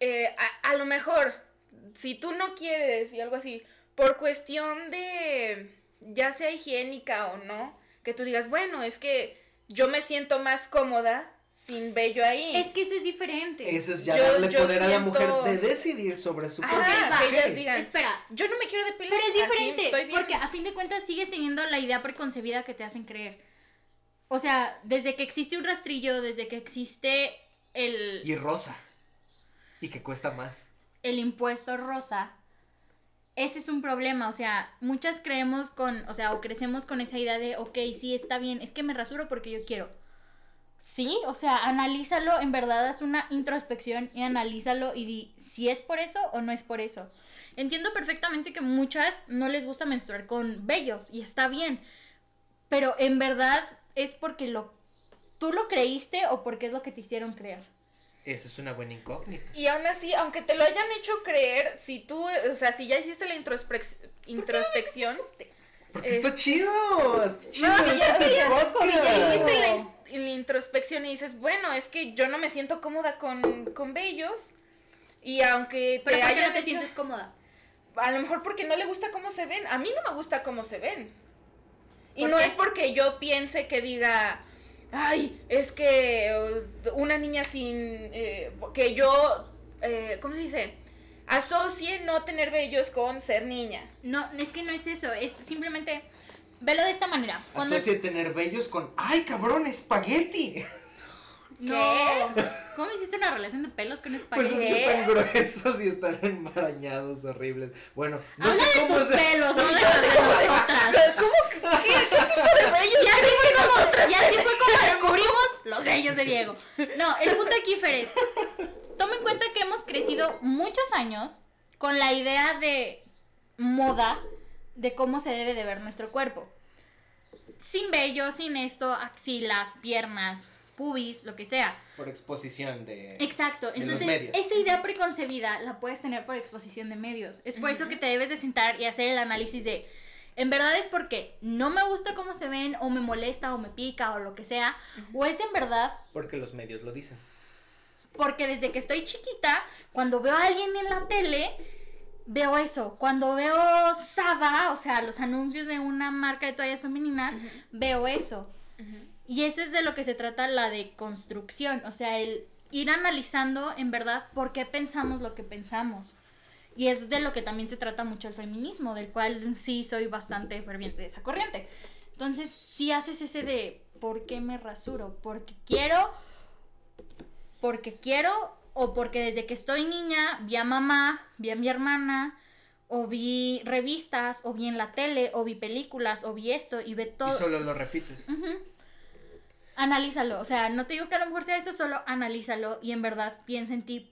Speaker 3: Eh, a, a lo mejor, si tú no quieres y algo así, por cuestión de ya sea higiénica o no, que tú digas, bueno, es que yo me siento más cómoda sin vello ahí.
Speaker 2: Es que eso es diferente.
Speaker 1: Eso es ya
Speaker 3: Yo-
Speaker 1: darle
Speaker 3: yo
Speaker 1: poder a la mujer de decidir sobre su
Speaker 3: Ajá,
Speaker 1: cuerpo.
Speaker 2: va.
Speaker 3: que
Speaker 1: Ok.
Speaker 3: ellas digan,
Speaker 2: Espera,
Speaker 3: yo no me quiero depilar.
Speaker 2: Pero es diferente,
Speaker 3: estoy bien".
Speaker 2: porque a fin de cuentas sigues teniendo la idea preconcebida que te hacen creer. O sea, desde que existe un rastrillo, desde que existe el,
Speaker 1: Y rosa. Y que cuesta más.
Speaker 2: el impuesto rosa, ese es un problema. O sea, muchas creemos con, o sea, o crecemos con esa idea de, ok, sí, está bien, es que me rasuro porque yo quiero. Sí, o sea, analízalo, en verdad haz una introspección y analízalo y di si es por eso o no es por eso. Entiendo perfectamente que muchas no les gusta menstruar con vellos y está bien, pero en verdad es porque lo tú lo creíste o porque es lo que te hicieron creer.
Speaker 1: Eso es una buena incógnita.
Speaker 3: Y aún así, aunque te lo hayan hecho creer, si tú, o sea, si ya hiciste la introspec- introspección,
Speaker 1: Porque
Speaker 3: Es-
Speaker 1: está chido. Está chido.
Speaker 3: No, ya
Speaker 1: es
Speaker 3: sé, ya, ya hiciste la, ins- la introspección y dices, bueno, es que yo no me siento cómoda con, con vellos. Y aunque
Speaker 2: Pero
Speaker 3: te
Speaker 2: ¿por qué no te
Speaker 3: hecho-
Speaker 2: sientes cómoda?
Speaker 3: a lo mejor porque no le gusta cómo se ven. A mí no me gusta cómo se ven. Y
Speaker 2: ¿Por
Speaker 3: no
Speaker 2: qué?
Speaker 3: es porque yo piense que diga, ay, es que uh, una niña sin, eh, que yo, eh, ¿cómo se dice? Asocie no tener vellos con ser niña.
Speaker 2: No, es que no es eso, es simplemente velo de esta manera. Cuando
Speaker 1: Asocia tener vellos con. ¡Ay, cabrón, espagueti!
Speaker 2: no, ¿cómo hiciste una relación de pelos con *laughs*
Speaker 1: Pues
Speaker 2: espagueti?
Speaker 1: es que están gruesos y están enmarañados, horribles. Bueno, no
Speaker 2: Habla
Speaker 1: sé
Speaker 2: de
Speaker 1: cómo
Speaker 2: tus
Speaker 1: es.
Speaker 2: pelos, no *laughs* de los de nosotras. *laughs*
Speaker 3: ¿Cómo? ¿Qué, qué tipo de vellos?
Speaker 2: Y así fue como, y así fue como descubrimos los sellos de Diego. No, el punto aquí, Fer, es, toma en cuenta que hemos crecido muchos años con la idea de moda de cómo se debe de ver nuestro cuerpo. Sin vello, sin esto, axilas, piernas, pubis, lo que sea.
Speaker 1: Por exposición de.
Speaker 2: Exacto,
Speaker 1: de los
Speaker 2: entonces
Speaker 1: medios.
Speaker 2: esa idea preconcebida la puedes tener por exposición de medios. Es por eso que te debes de sentar y hacer el análisis de, en verdad es porque no me gusta cómo se ven o me molesta o me pica o lo que sea, o es en verdad
Speaker 1: Porque los medios lo dicen.
Speaker 2: porque desde que estoy chiquita, cuando veo a alguien en la tele, veo eso. Cuando veo Saba, o sea, los anuncios de una marca de toallas femeninas, veo eso. Y eso es de lo que se trata la deconstrucción, o sea, el ir analizando en verdad por qué pensamos lo que pensamos. Y es de lo que también se trata mucho el feminismo, del cual sí soy bastante ferviente de esa corriente. Entonces, si haces ese de ¿por qué me rasuro? Porque quiero, porque quiero o porque desde que estoy niña vi a mamá, vi a mi hermana, o vi revistas, o vi en la tele, o vi películas, o vi esto, y ve todo.
Speaker 1: Y solo lo repites.
Speaker 2: Analízalo, o sea, no te digo que a lo mejor sea eso, solo analízalo y en verdad piensa en ti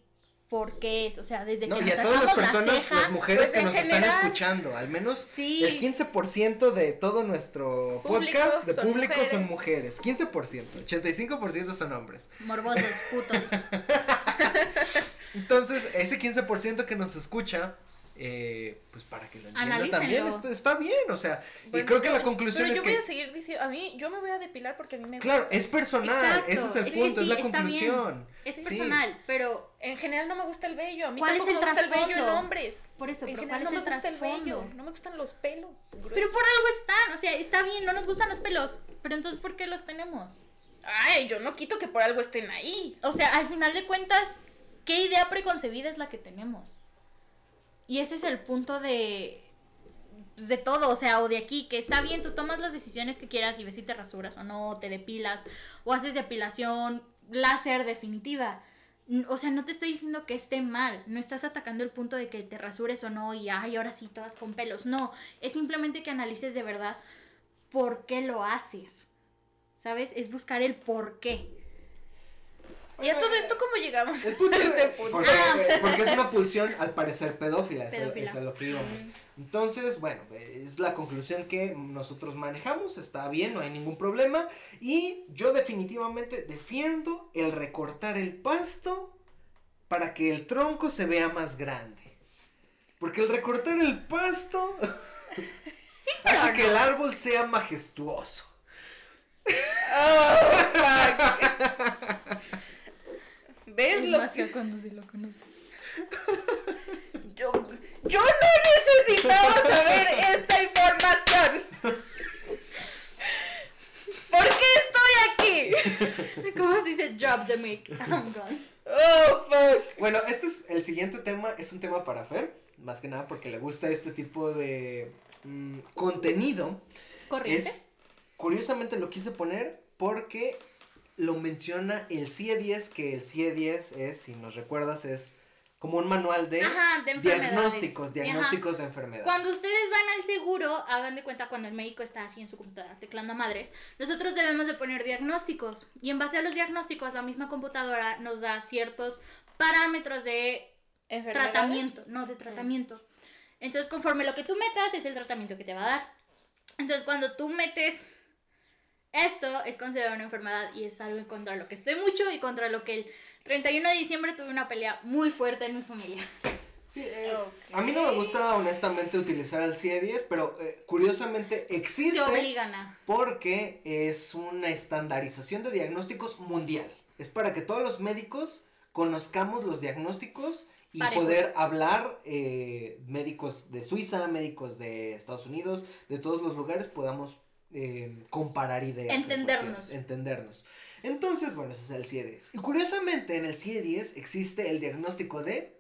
Speaker 2: por qué es, o sea, desde
Speaker 1: No,
Speaker 2: que
Speaker 1: y
Speaker 2: nos
Speaker 1: a todas las
Speaker 2: sacamos la
Speaker 1: personas,
Speaker 2: ceja,
Speaker 1: las mujeres
Speaker 3: pues,
Speaker 1: que nos están escuchando, al menos
Speaker 2: Sí.
Speaker 1: el 15% de todo nuestro
Speaker 3: Público
Speaker 1: podcast de
Speaker 3: son
Speaker 1: público son
Speaker 3: mujeres.
Speaker 1: mujeres. 15%, 85% son hombres.
Speaker 2: morbosos, putos. *laughs* *laughs*
Speaker 1: Entonces, ese 15% que nos escucha, eh, pues para que lo entienda
Speaker 2: Analícenlo.
Speaker 1: también, está, está bien, o sea,
Speaker 3: Bueno,
Speaker 1: y creo que
Speaker 3: yo-
Speaker 1: la conclusión
Speaker 3: pero
Speaker 1: es
Speaker 3: yo
Speaker 1: que,
Speaker 3: voy a seguir diciendo, a mí, yo me voy a depilar porque a mí me
Speaker 1: claro,
Speaker 3: gusta.
Speaker 1: es personal,
Speaker 2: Exacto,
Speaker 1: ese es el
Speaker 2: es
Speaker 1: punto, es la conclusión.
Speaker 2: Es
Speaker 1: Sí.
Speaker 2: personal, pero
Speaker 3: En general no me gusta el vello, a mí
Speaker 2: ¿Cuál es
Speaker 3: tampoco
Speaker 2: el
Speaker 3: me gusta el vello en hombres.
Speaker 2: por eso,
Speaker 3: en
Speaker 2: pero
Speaker 3: general
Speaker 2: ¿cuál
Speaker 3: no
Speaker 2: es
Speaker 3: me
Speaker 2: el
Speaker 3: gusta el vello,
Speaker 2: trasfondo?
Speaker 3: no me gustan los pelos.
Speaker 2: Pero por algo están, o sea, está bien, no nos gustan los pelos, pero entonces ¿por qué los tenemos?
Speaker 3: Ay, yo no quito que por algo estén ahí.
Speaker 2: O sea, al final de cuentas, ¿qué idea preconcebida es la que tenemos? Y ese es el punto de pues, de todo, o sea, o de aquí, que está bien, tú tomas las decisiones que quieras y ves si te rasuras o no, te depilas, o haces depilación láser definitiva. O sea, no te estoy diciendo que esté mal, no estás atacando el punto de que te rasures o no y ay, ahora sí todas con pelos. No, es simplemente que analices de verdad por qué lo haces. ¿Sabes? Es buscar el por qué.
Speaker 3: ¿Y a todo esto cómo llegamos?
Speaker 1: El punto es,
Speaker 3: este *laughs*
Speaker 1: porque, eh, porque es una pulsión al parecer pedófila, eso,
Speaker 2: Pedófila.
Speaker 1: eso es lo que íbamos. Entonces, bueno, es la conclusión que nosotros manejamos, está bien, no hay ningún problema. Y yo definitivamente defiendo el recortar el pasto para que el tronco se vea más grande. Porque el recortar el pasto *laughs* hace que el árbol sea majestuoso.
Speaker 3: Oh, fuck. ¿Ves lo que
Speaker 2: cuando sí lo conoces.
Speaker 3: yo, yo no necesitaba saber esa información? ¿Por qué estoy aquí?
Speaker 2: ¿Cómo se dice drop the mic? I'm gone.
Speaker 3: Oh, fuck.
Speaker 1: Bueno, este es el siguiente tema, es un tema para Fer, más que nada porque le gusta este tipo de mm, contenido.
Speaker 2: Corriente.
Speaker 1: Es, curiosamente lo quise poner porque lo menciona el CIE 10, que el CIE 10 es, si nos recuerdas, es como un manual de,
Speaker 2: Ajá, de enfermedades.
Speaker 1: diagnósticos,
Speaker 2: Ajá.
Speaker 1: diagnósticos de enfermedades.
Speaker 2: Cuando ustedes van al seguro, hagan de cuenta cuando el médico está así en su computadora teclando a madres, nosotros debemos de poner diagnósticos y en base a los diagnósticos la misma computadora nos da ciertos parámetros de tratamiento, no de tratamiento. Entonces, conforme lo que tú metas es el tratamiento que te va a dar. Entonces, cuando tú metes esto, es considerado una enfermedad y es algo contra lo que estoy mucho y contra lo que el 31 de diciembre tuve una pelea muy fuerte en mi familia.
Speaker 1: Sí, eh,
Speaker 3: Ok.
Speaker 1: a mí no me gusta honestamente utilizar el CIE 10, pero eh, curiosamente existe. Porque es una estandarización de diagnósticos mundial. Es para que todos los médicos conozcamos los diagnósticos y
Speaker 2: Parejos.
Speaker 1: poder hablar, eh, médicos de Suiza, médicos de Estados Unidos, de todos los lugares, podamos eh, comparar ideas. en
Speaker 2: Entendernos.
Speaker 1: entendernos. Entonces, bueno, ese es el CIE 10. Y curiosamente, en el CIE 10 existe el diagnóstico de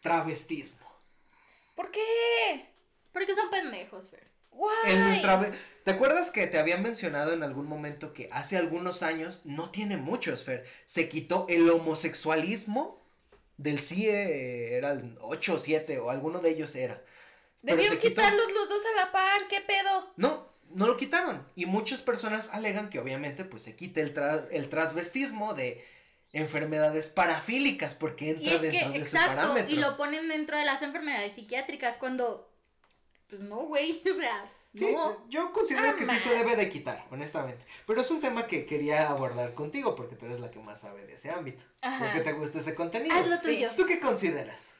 Speaker 1: travestismo.
Speaker 3: ¿Por qué?
Speaker 2: Porque son pendejos, Fer.
Speaker 1: El ¿Te acuerdas que te habían mencionado en algún momento que hace algunos años, no tiene muchos, Fer, se quitó el homosexualismo del CIE, era el 8 o 7 o alguno de ellos era.
Speaker 3: Debieron quitarlos los dos a la par, ¿qué pedo?
Speaker 1: No, no lo quitaron. Y muchas personas alegan que obviamente pues se quite el, tra- el transvestismo de enfermedades parafílicas porque entra
Speaker 2: que,
Speaker 1: dentro de ese
Speaker 2: exacto,
Speaker 1: parámetro.
Speaker 2: y lo ponen dentro de las enfermedades psiquiátricas cuando, pues no, güey, *laughs* o sea,
Speaker 1: Sí,
Speaker 2: no.
Speaker 1: yo considero
Speaker 2: Ah,
Speaker 1: que sí se debe de quitar, honestamente. Pero es un tema que quería abordar contigo porque tú eres la que más sabe de ese ámbito.
Speaker 3: Ajá.
Speaker 1: Porque te gusta ese contenido.
Speaker 2: Haz lo tuyo.
Speaker 1: ¿Tú qué consideras?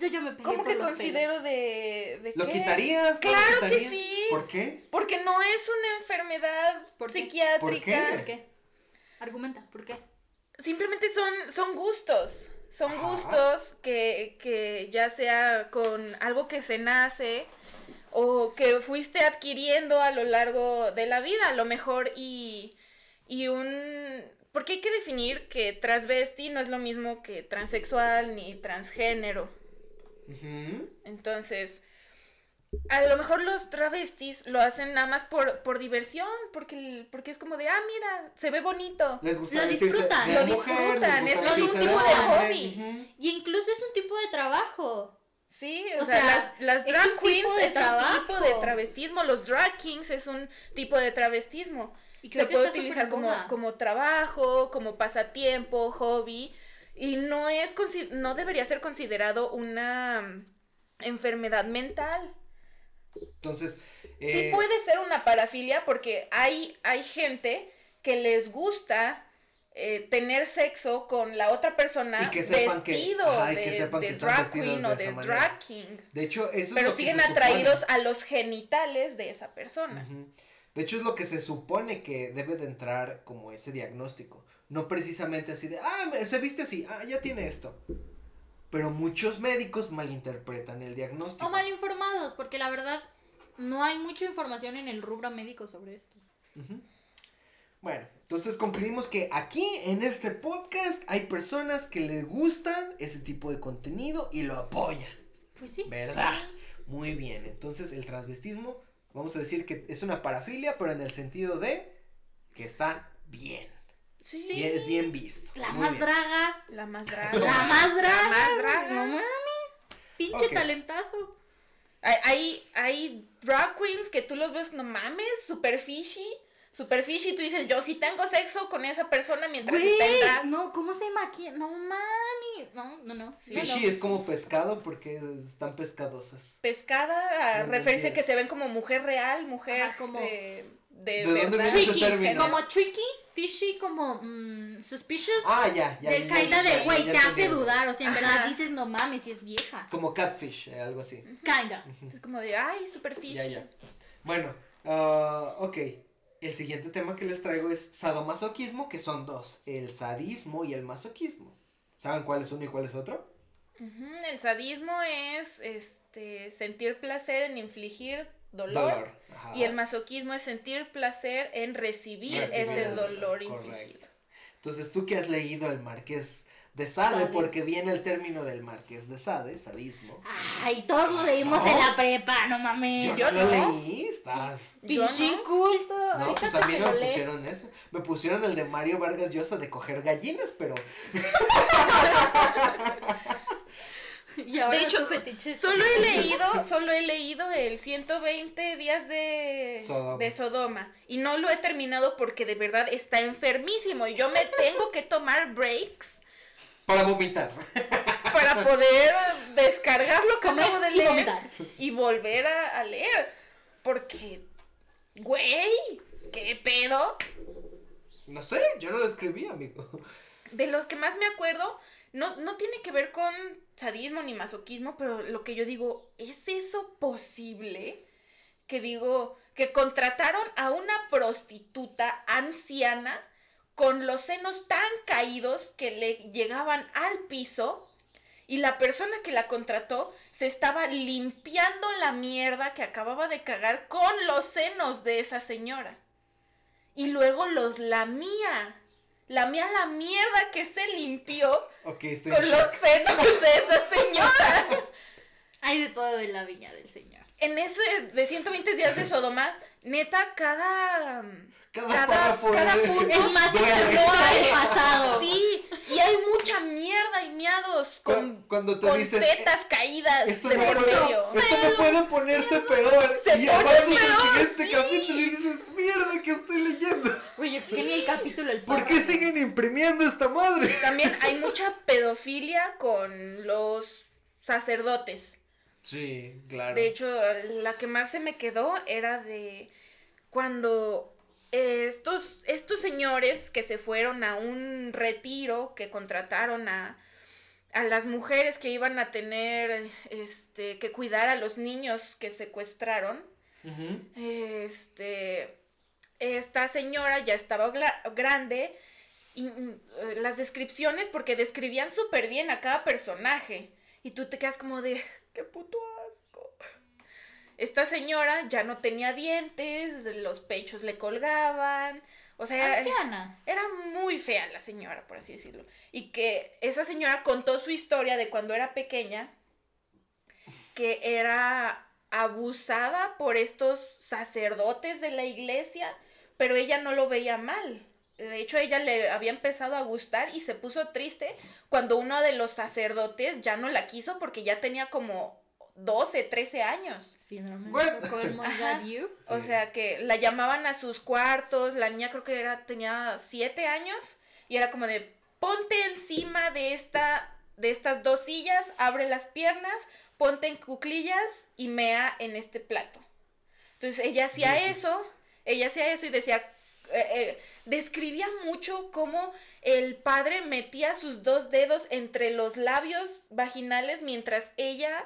Speaker 2: Yo, yo me peleé
Speaker 3: ¿Cómo
Speaker 2: por
Speaker 3: que
Speaker 2: los
Speaker 3: considero de, de
Speaker 1: ¿Lo
Speaker 3: qué?
Speaker 1: quitarías? ¿No lo
Speaker 3: Claro que sí.
Speaker 1: ¿Por qué?
Speaker 3: Porque no es una enfermedad psiquiátrica.
Speaker 1: ¿Por qué?
Speaker 2: ¿Por qué? Argumenta, ¿por qué?
Speaker 3: Simplemente son, son gustos. Son
Speaker 1: Ajá.
Speaker 3: gustos que, que ya sea con algo que se nace o que fuiste adquiriendo a lo largo de la vida, a lo mejor y, y un... Porque hay que definir que transvesti no es lo mismo que transexual ni transgénero. Entonces, a lo mejor los travestis lo hacen nada más por, por diversión, porque, porque es como de, ah, mira, se ve bonito.
Speaker 1: Les gusta
Speaker 2: Lo disfrutan.
Speaker 1: de
Speaker 3: Lo
Speaker 1: mujer,
Speaker 3: disfrutan, es
Speaker 2: un tipo de
Speaker 3: hobby.
Speaker 2: Y incluso es un tipo de trabajo.
Speaker 3: Sí,
Speaker 2: O
Speaker 3: o, sea,
Speaker 2: sea,
Speaker 3: las, drag queens
Speaker 2: tipo de
Speaker 3: es un tipo de
Speaker 2: trabajo.
Speaker 3: travestismo, los drag kings es un tipo de travestismo.
Speaker 2: Y
Speaker 3: Se puede utilizar como, como trabajo, como pasatiempo, hobby, y no es no debería ser considerado una mm, enfermedad mental.
Speaker 1: Entonces,
Speaker 3: Sí
Speaker 1: eh,
Speaker 3: puede ser una parafilia porque hay, hay gente que les gusta eh, tener sexo con la otra persona
Speaker 1: Y que-
Speaker 3: vestido
Speaker 1: ajá, y que
Speaker 3: de,
Speaker 1: que
Speaker 3: drag queen o de drag king.
Speaker 1: de hecho, eso es
Speaker 3: Pero
Speaker 1: lo que
Speaker 3: siguen
Speaker 1: se
Speaker 3: atraídos
Speaker 1: supone.
Speaker 3: a los genitales de esa persona.
Speaker 1: De hecho, es lo que se supone que debe de entrar como ese diagnóstico. No precisamente así de, ah, se viste así, ah, ya tiene esto. Pero muchos médicos malinterpretan el diagnóstico.
Speaker 2: O mal informados, porque la verdad no hay mucha información en el rubro médico sobre esto.
Speaker 1: Bueno, entonces concluimos que aquí en este podcast hay personas que les gustan ese tipo de contenido y lo apoyan.
Speaker 2: Pues sí.
Speaker 1: ¿Verdad? Muy bien, entonces el transvestismo, vamos a decir que es una parafilia, pero en el sentido de que está bien.
Speaker 3: Sí.
Speaker 1: Y es bien visto.
Speaker 2: La
Speaker 1: Muy
Speaker 2: más
Speaker 1: bien.
Speaker 2: draga.
Speaker 3: La más *laughs* draga.
Speaker 2: La más draga.
Speaker 3: La más draga.
Speaker 2: No mames. Pinche talentazo.
Speaker 3: Hay, hay, hay drag queens que tú los ves, no mames, super fishy. Super fishy, tú dices, yo sí tengo sexo con esa persona mientras está en drag.
Speaker 2: no, ¿cómo se maquilla? No mami. No, no, no.
Speaker 3: Sí.
Speaker 1: Fishy
Speaker 2: no.
Speaker 1: es como pescado porque están pescadosas.
Speaker 3: Pescada, a
Speaker 1: No
Speaker 3: referirse que se ven como mujer real, mujer
Speaker 2: Ajá, como-
Speaker 3: de, de,
Speaker 1: ¿De dónde viene ese
Speaker 2: Tricky,
Speaker 1: término?
Speaker 2: como tricky, fishy, como mm, suspicious.
Speaker 1: Ah, ya, ya.
Speaker 2: del
Speaker 1: ya,
Speaker 2: de, güey, te hace dudar. O sea, en
Speaker 3: Ajá.
Speaker 2: verdad dices, no mames, si es vieja.
Speaker 1: Como catfish, eh, algo así.
Speaker 2: Kinda.
Speaker 3: Es como de, ay, super fishy.
Speaker 1: Ya, ya. Bueno, ah, ok. El siguiente tema que les traigo es sadomasoquismo, que son dos, el sadismo y el masoquismo. ¿Saben cuál es uno y cuál es otro?
Speaker 3: El sadismo es este sentir placer en infligir dolor.
Speaker 1: Ajá.
Speaker 3: Y el masoquismo es sentir placer en recibir,
Speaker 1: Recibir
Speaker 3: ese dolor
Speaker 1: dolor,
Speaker 3: infligido.
Speaker 1: Entonces, tú que has leído el Marqués de Sade,
Speaker 2: Sade.
Speaker 1: porque viene el término del Marqués de Sade, sadismo.
Speaker 2: Ay, todos lo leímos
Speaker 1: No.
Speaker 2: en la prepa, no mames.
Speaker 1: yo,
Speaker 3: yo
Speaker 1: no lo
Speaker 3: no.
Speaker 1: leí, estás...
Speaker 2: Pinche
Speaker 3: no.
Speaker 2: culto.
Speaker 1: No,
Speaker 2: Ahorita
Speaker 1: pues a mí no me
Speaker 2: lees.
Speaker 1: pusieron ese. Me pusieron el de Mario Vargas Llosa de coger gallinas, pero *laughs* *laughs*
Speaker 2: Y ahora
Speaker 3: De hecho,
Speaker 2: tu fetiche es-
Speaker 3: Solo he *laughs* leído, solo he leído el 120 días de
Speaker 1: Sodoma.
Speaker 3: de Sodoma y no lo he terminado porque de verdad está enfermísimo y yo me tengo que tomar breaks
Speaker 1: para vomitar.
Speaker 3: para *laughs* poder descargar lo que
Speaker 2: Comer
Speaker 3: acabo de
Speaker 2: y
Speaker 3: leer
Speaker 2: vomitar.
Speaker 3: y volver a, a leer porque güey, qué pedo.
Speaker 1: No sé, yo no lo escribí, amigo.
Speaker 3: De los que más me acuerdo, no, no tiene que ver con sadismo ni masoquismo, pero lo que yo digo, ¿es eso posible? Que digo, que contrataron a una prostituta anciana con los senos tan caídos que le llegaban al piso y la persona que la contrató se estaba limpiando la mierda que acababa de cagar con los senos de esa señora. Y luego los lamía. Lamía la mierda que se limpió
Speaker 1: estoy
Speaker 3: con los senos de esa señora. *laughs*
Speaker 2: Hay de todo en la viña del señor.
Speaker 3: En ese de 120 días de Sodoma, neta, cada.
Speaker 1: Cada,
Speaker 3: cada-
Speaker 1: párrafo
Speaker 3: cada
Speaker 1: es-
Speaker 3: punto
Speaker 2: Es más del pasado.
Speaker 3: Sí, y hay mucha mierda y miados con,
Speaker 1: Cu- Cuando te
Speaker 3: con
Speaker 1: dices,
Speaker 3: tetas caídas
Speaker 1: esto
Speaker 3: de
Speaker 1: no,
Speaker 3: por
Speaker 1: puede,
Speaker 3: medio.
Speaker 1: esto no puede ponerse peor.
Speaker 3: Se
Speaker 1: y avanzas al siguiente
Speaker 3: sí.
Speaker 1: capítulo y dices, mierda, que estoy leyendo?
Speaker 2: Oye, es que ni el capítulo el
Speaker 1: ¿Por qué siguen imprimiendo esta madre?
Speaker 3: También hay mucha pedofilia con los sacerdotes.
Speaker 1: Sí, claro.
Speaker 3: De hecho, la que más se me quedó era de cuando estos, estos señores que se fueron a un retiro, que contrataron a, a las mujeres que iban a tener este, que cuidar a los niños que secuestraron, este, esta señora ya estaba grande y, mm, las descripciones porque describían súper bien a cada personaje. Y tú te quedas como de, qué puto asco. Esta señora ya no tenía dientes, los pechos le colgaban. O sea, era, era muy fea la señora, por así decirlo. Y que esa señora contó su historia de cuando era pequeña, que era abusada por estos sacerdotes de la iglesia, pero ella no lo veía mal. De hecho, ella le había empezado a gustar y se puso triste cuando uno de los sacerdotes ya no la quiso porque ya tenía como 12, 13 años. Ajá.
Speaker 2: that you?
Speaker 3: O
Speaker 1: Sí.
Speaker 3: sea que la llamaban a sus cuartos, la niña creo que era, tenía siete años, y era como de ponte encima de esta, de estas dos sillas, abre las piernas, ponte en cuclillas y mea en este plato. Entonces ella hacía eso, ella hacía eso y decía, eh, eh, describía mucho cómo el padre metía sus dos dedos entre los labios vaginales mientras ella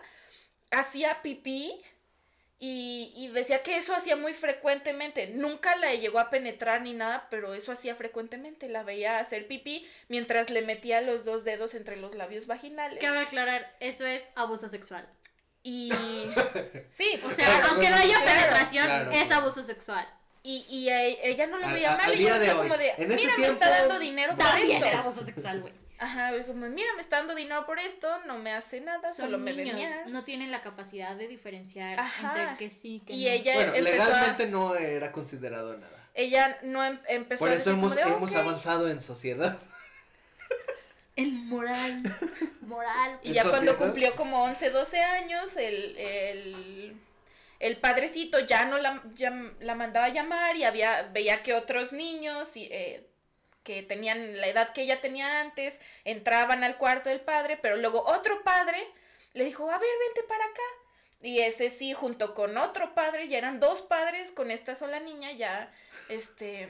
Speaker 3: hacía pipí y, y decía que eso hacía muy frecuentemente. Nunca la llegó a penetrar ni nada, pero eso hacía frecuentemente. La veía hacer pipí mientras le metía los dos dedos entre los labios vaginales.
Speaker 2: Cabe aclarar, eso es abuso sexual.
Speaker 3: Y *laughs* sí,
Speaker 2: O sea, aunque no haya penetración,
Speaker 1: claro,
Speaker 2: es abuso sexual.
Speaker 3: Y, y a e- ella no lo veía
Speaker 1: a-
Speaker 3: mal.
Speaker 1: al
Speaker 3: Y yo
Speaker 1: de
Speaker 3: decía
Speaker 1: hoy,
Speaker 3: como de,
Speaker 1: en ese
Speaker 3: mira, me
Speaker 1: tiempo,
Speaker 3: está dando dinero por
Speaker 2: También
Speaker 3: esto.
Speaker 2: era abuso sexual, güey.
Speaker 3: Ajá, como, mira, me está dando dinero por esto, no me hace nada,
Speaker 2: Son
Speaker 3: solo me
Speaker 2: niños,
Speaker 3: venía.
Speaker 2: no tienen la capacidad de diferenciar
Speaker 3: Ajá.
Speaker 2: entre que sí que
Speaker 3: Y
Speaker 2: no.
Speaker 3: ella
Speaker 1: Bueno,
Speaker 3: empezó a-
Speaker 1: legalmente no era considerado nada.
Speaker 3: ella no em- empezó
Speaker 1: Por
Speaker 3: a decir como
Speaker 1: hemos,
Speaker 3: de,
Speaker 1: hemos
Speaker 3: "Ok".
Speaker 1: avanzado en sociedad.
Speaker 2: El moral, moral.
Speaker 3: Y
Speaker 1: ¿En
Speaker 3: ya cuando
Speaker 1: sociedad?
Speaker 3: cumplió como 11, 12 años, el, el, el padrecito ya no la, ya la mandaba a llamar y había, veía que otros niños y, eh, que tenían la edad que ella tenía antes entraban al cuarto del padre, pero luego otro padre le dijo, a ver, vente para acá. Y ese sí, junto con otro padre, ya eran dos padres con esta sola niña, ya, este,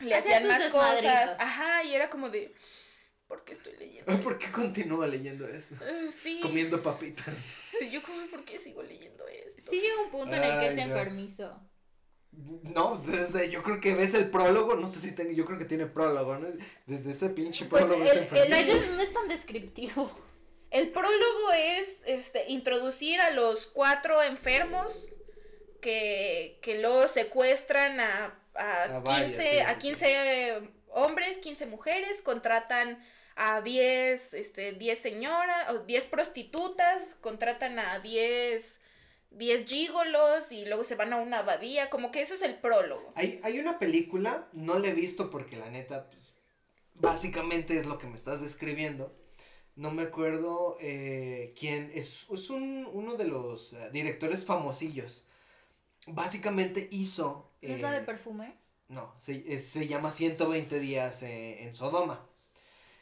Speaker 3: le
Speaker 2: Hacían
Speaker 3: más cosas. Ajá, y era como de, ¿por qué estoy leyendo?
Speaker 1: ¿Por qué continúa leyendo eso?
Speaker 3: Eh, sí.
Speaker 1: Comiendo papitas. *laughs*
Speaker 3: Yo como, ¿por qué sigo leyendo esto?
Speaker 2: Sí llega un punto en el que es
Speaker 1: Ay, no.
Speaker 2: enfermizo.
Speaker 1: No, desde yo creo que ves el prólogo, no sé si tengo, yo creo que tiene prólogo, ¿no? Desde ese pinche
Speaker 3: Pues
Speaker 1: prólogo
Speaker 3: el-
Speaker 1: es
Speaker 3: el-
Speaker 2: no es tan descriptivo.
Speaker 3: El prólogo es este introducir a los cuatro enfermos que, que luego secuestran a, a,
Speaker 1: A
Speaker 3: 15,
Speaker 1: varias, sí,
Speaker 3: a
Speaker 1: sí,
Speaker 3: 15 hombres, 15 mujeres, contratan a 10, este, 10 señoras, o 10 prostitutas, contratan a 10, 10 gígolos y luego se van a una abadía, como que eso es el prólogo.
Speaker 1: Hay, hay una película, no la he visto porque la neta, pues, básicamente es lo que me estás describiendo. No me acuerdo eh, quién, es, es un, uno de los eh, directores famosillos. Básicamente hizo...
Speaker 2: ¿No es la de
Speaker 1: eh,
Speaker 2: perfume?
Speaker 1: No, se, es- se llama 120 días eh, en Sodoma.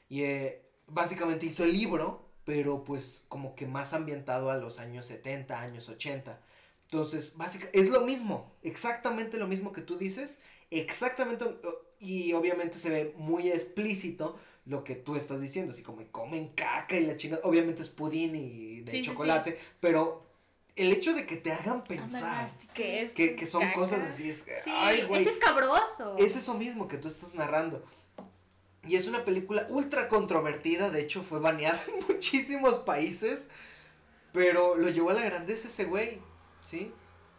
Speaker 1: Y eh, básicamente hizo el libro, pero pues como que más ambientado a los años 70, años 80. Entonces, básicamente, es lo mismo, exactamente lo mismo que tú dices, exactamente, y obviamente se ve muy explícito lo que tú estás diciendo, así como comen caca y la chingada, obviamente es pudín y de
Speaker 3: Sí, sí,
Speaker 1: chocolate, pero el hecho de que te hagan pensar.
Speaker 3: Que es
Speaker 1: que, que son
Speaker 3: caca.
Speaker 1: cosas así, es ay, güey,
Speaker 2: es escabroso.
Speaker 1: es eso mismo que tú estás narrando. Y es una película ultra controvertida, de hecho fue baneada en *laughs* muchísimos países, pero lo llevó a la grandeza ese güey, ¿sí?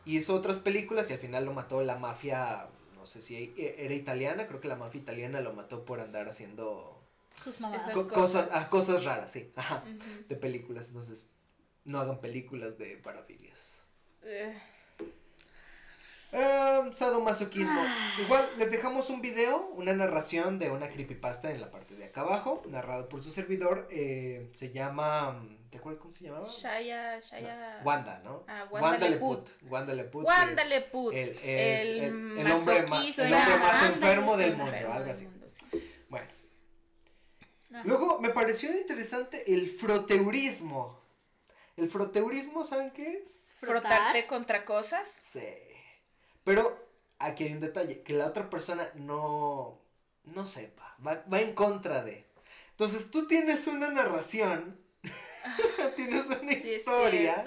Speaker 1: Y hizo otras películas y al final lo mató la mafia, no sé si era italiana, creo que la mafia italiana lo mató por andar haciendo
Speaker 2: Sus mamadas.
Speaker 3: Esas
Speaker 1: co-
Speaker 3: cosas.
Speaker 1: cosas, ah, cosas raras, sí, ajá, de películas, entonces no hagan películas de parafilias.
Speaker 3: Eh,
Speaker 1: Ah, sadomasoquismo.
Speaker 2: Ah.
Speaker 1: Igual les dejamos un video, una narración de una creepypasta en la parte de acá abajo, narrado por su servidor. eh, se llama. ¿Te acuerdas cómo se llamaba?
Speaker 3: Shaya, Shaya.
Speaker 1: Wanda, ¿no?
Speaker 3: Ah, Wanda Leput.
Speaker 1: Wanda Leput.
Speaker 3: Wanda Leput.
Speaker 1: El, es
Speaker 3: el
Speaker 1: el, el hombre más,
Speaker 3: masoquista,
Speaker 1: el hombre más
Speaker 2: ándale,
Speaker 1: enfermo del
Speaker 2: el
Speaker 1: mundo,
Speaker 3: enfermo
Speaker 1: algo
Speaker 3: del
Speaker 1: así.
Speaker 3: mundo, sí.
Speaker 1: Bueno.
Speaker 2: Ajá.
Speaker 1: Luego me pareció interesante el froteurismo. El froteurismo, ¿saben qué es?
Speaker 2: Frotar.
Speaker 3: Frotarte contra cosas.
Speaker 1: Sí. Pero aquí hay un detalle, que la otra persona no, no sepa, va, va en contra de. Entonces tú tienes una narración, *laughs* tienes una
Speaker 3: Sí,
Speaker 1: historia.